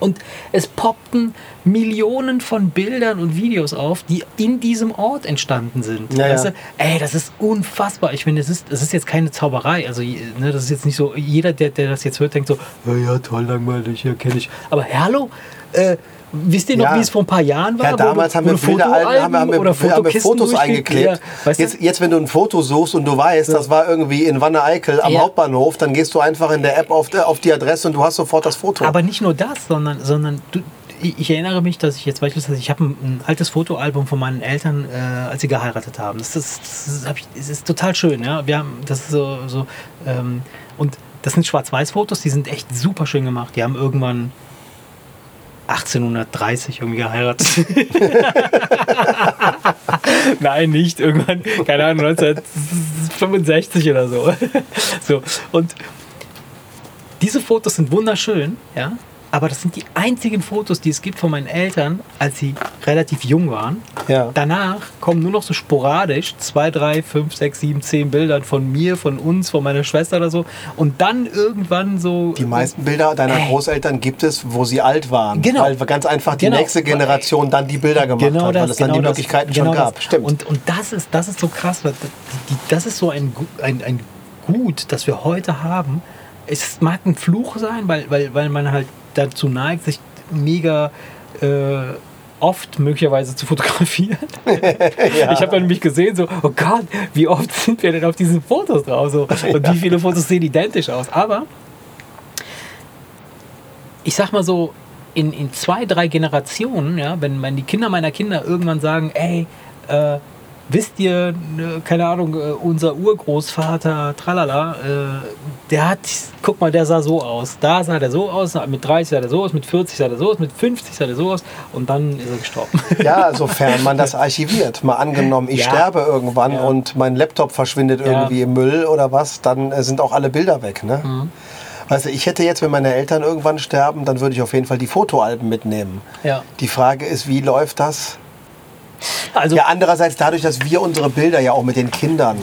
Und es poppten Millionen von Bildern und Videos auf, die in diesem Ort entstanden sind. Ja, weißt du? Ey, das ist unfassbar. Ich finde, es ist, ist jetzt keine Zauberei. Also, ne, das ist jetzt nicht so, jeder, der, der das jetzt hört, denkt so, ja, ja toll, langweilig, ja, kenne ich. Aber hallo, äh, Wisst ihr noch, ja. wie es vor ein paar Jahren war? Ja, damals haben wir, Bilder, haben, haben, wir, oder haben wir Fotos eingeklebt. Ja, jetzt, jetzt, wenn du ein Foto suchst und du weißt, ja. das war irgendwie in Wanne-Eickel am Hauptbahnhof, dann gehst du einfach in der App auf, auf die Adresse und du hast sofort das Foto. Aber nicht nur das, sondern, sondern du, ich erinnere mich, dass ich jetzt beispielsweise, ich habe ein, altes Fotoalbum von meinen Eltern, äh, als sie geheiratet haben. Das ist, das ist, das ist total schön, ja. Wir haben das so, so ähm, und das sind Schwarz-Weiß-Fotos, die sind echt super schön gemacht. Die haben irgendwann 1830 irgendwie geheiratet. Nein, nicht. Irgendwann, keine Ahnung, 1965 oder so. so. Und diese Fotos sind wunderschön, ja aber das sind die einzigen Fotos, die es gibt von meinen Eltern, als sie relativ jung waren. Ja. Danach kommen nur noch so sporadisch zwei, drei, fünf, sechs, sieben, zehn Bilder von mir, von uns, von meiner Schwester oder so. Und dann irgendwann so. Die meisten Bilder deiner äh, Großeltern gibt es, wo sie alt waren. Genau. Weil ganz einfach die genau. nächste Generation dann die Bilder gemacht genau hat, weil es genau dann die Möglichkeiten das, schon genau gab. Das. Stimmt. Und, und das, ist, das ist so krass. Das ist so ein, ein, ein Gut, das wir heute haben. Es mag ein Fluch sein, weil, weil, weil man halt dazu neigt, sich mega äh, oft möglicherweise zu fotografieren. ja. Ich habe nämlich gesehen, so, oh Gott, wie oft sind wir denn auf diesen Fotos drauf? So, und wie viele Fotos sehen identisch aus? Aber ich sag mal so, in, in zwei, drei Generationen, ja, wenn, wenn die Kinder meiner Kinder irgendwann sagen, ey, äh, wisst ihr, ne, keine Ahnung, äh, unser Urgroßvater, tralala, äh, der hat, guck mal, der sah so aus. Da sah der so aus, mit 30 sah der so aus, mit 40 sah der so aus, mit 50 sah der so aus und dann ist er gestorben. Ja, sofern man das archiviert. Mal angenommen, ich ja. sterbe irgendwann ja. und mein Laptop verschwindet irgendwie ja. im Müll oder was, dann äh, sind auch alle Bilder weg. Ne? Mhm. Du, ich hätte jetzt, wenn meine Eltern irgendwann sterben, dann würde ich auf jeden Fall die Fotoalben mitnehmen. Ja. Die Frage ist, wie läuft das? Also ja, andererseits dadurch, dass wir unsere Bilder ja auch mit den Kindern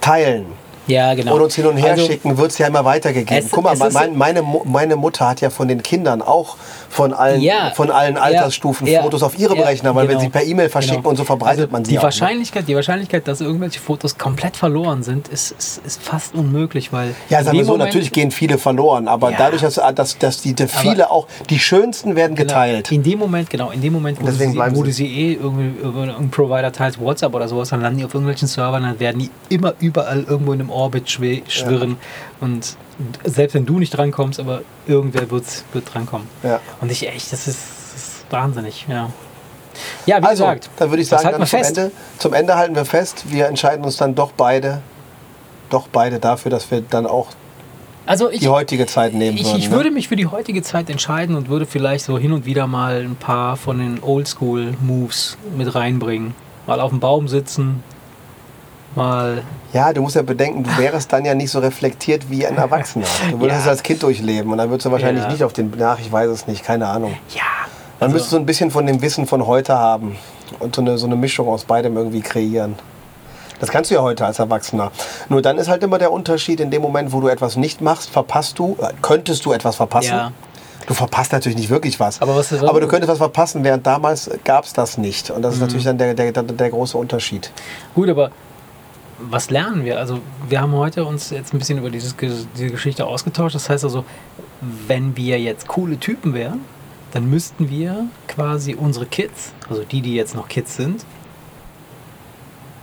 teilen, ja, genau. und uns hin und her also, schicken, wird es ja immer weitergegeben. Es, Guck mal, mein, meine, meine Mutter hat ja von den Kindern auch von allen, ja, von allen Altersstufen ja, Fotos auf ihre Berechner, weil genau, wenn sie per E-Mail verschicken genau. und so verbreitet also man sie die auch, ne? Wahrscheinlichkeit, ne? Die Wahrscheinlichkeit, dass irgendwelche Fotos komplett verloren sind, ist, ist, ist fast unmöglich, weil... Ja, sagen wir so, Moment, natürlich gehen viele verloren, aber dadurch, dass, dass, dass die, die viele auch, die schönsten werden genau, geteilt. In dem Moment, genau, in dem Moment, wo, du sie, wo du sie eh irgendwie über einen Provider teilst, WhatsApp oder sowas, dann landen die auf irgendwelchen Servern, dann werden die immer überall irgendwo in einem Orbit schwirren und selbst wenn du nicht drankommst, aber irgendwer wird, wird drankommen. Ja. Und ich echt, das ist, das ist wahnsinnig, ja. Ja, wie also, gesagt. Dann würde ich sagen, dann zum, Ende, zum Ende halten wir fest, wir entscheiden uns dann doch beide, doch beide dafür, dass wir dann auch also ich, die heutige Zeit nehmen ich, würden. Ich ne? würde mich für die heutige Zeit entscheiden und würde vielleicht so hin und wieder mal ein paar von den Oldschool-Moves mit reinbringen. Mal auf dem Baum sitzen, mal. Ja, du musst ja bedenken, du wärst dann ja nicht so reflektiert wie ein Erwachsener. Du würdest ja. es als Kind durchleben und dann würdest du wahrscheinlich ja. nicht auf den. Nach, ich weiß es nicht, keine Ahnung. Ja. Man also, müsste so ein bisschen von dem Wissen von heute haben und so eine, so eine Mischung aus beidem irgendwie kreieren. Das kannst du ja heute als Erwachsener. Nur dann ist halt immer der Unterschied, in dem Moment, wo du etwas nicht machst, verpasst du, äh, könntest du etwas verpassen. Ja. Du verpasst natürlich nicht wirklich was. Aber, was Aber du könntest was verpassen, während damals gab es das nicht. Und das ist mhm. natürlich dann der, der, der, der große Unterschied. Gut, aber was lernen wir? Also wir haben heute uns jetzt ein bisschen über dieses, diese Geschichte ausgetauscht. Das heißt also, wenn wir jetzt coole Typen wären, dann müssten wir quasi unsere Kids, also die, die jetzt noch Kids sind,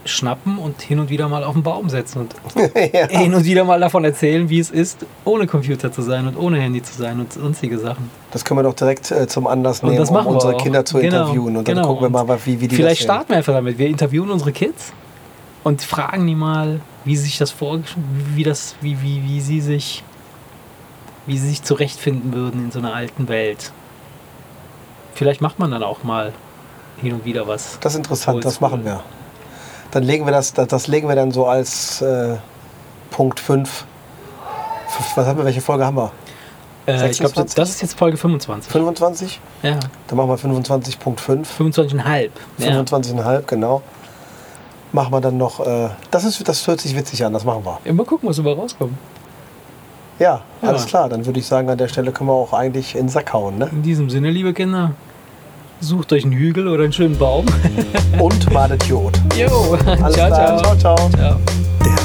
schnappen und hin und wieder mal auf den Baum setzen und ja. hin und wieder mal davon erzählen, wie es ist, ohne Computer zu sein und ohne Handy zu sein und sonstige Sachen. Das können wir doch direkt äh, zum Anlass nehmen, um unsere Kinder zu genau, interviewen. Und dann genau. gucken wir mal, wie, wie die Vielleicht starten wir einfach damit. Wir interviewen unsere Kids und fragen die mal, wie sich das vor, wie das, wie, wie, wie sie sich, wie sie sich zurechtfinden würden in so einer alten Welt. Vielleicht macht man dann auch mal hin und wieder was. Das ist interessant, das machen wir. Dann legen wir das, das, das legen wir dann so als äh, Punkt 5. Was haben wir, welche Folge haben wir? Äh, ich glaube, das ist jetzt Folge 25. 25? Ja. Dann machen wir 25.5. 25,5. 25,5, ja. genau machen wir dann noch. Äh, das, ist, das hört sich witzig an, das machen wir. Immer gucken, was dabei rauskommt. Ja, ja, alles klar. Dann würde ich sagen, an der Stelle können wir auch eigentlich in den Sack hauen. Ne? In diesem Sinne, liebe Kinder, sucht euch einen Hügel oder einen schönen Baum. Und malet Jod. Jo, alles ciao, klar. ciao, ciao. ciao. Der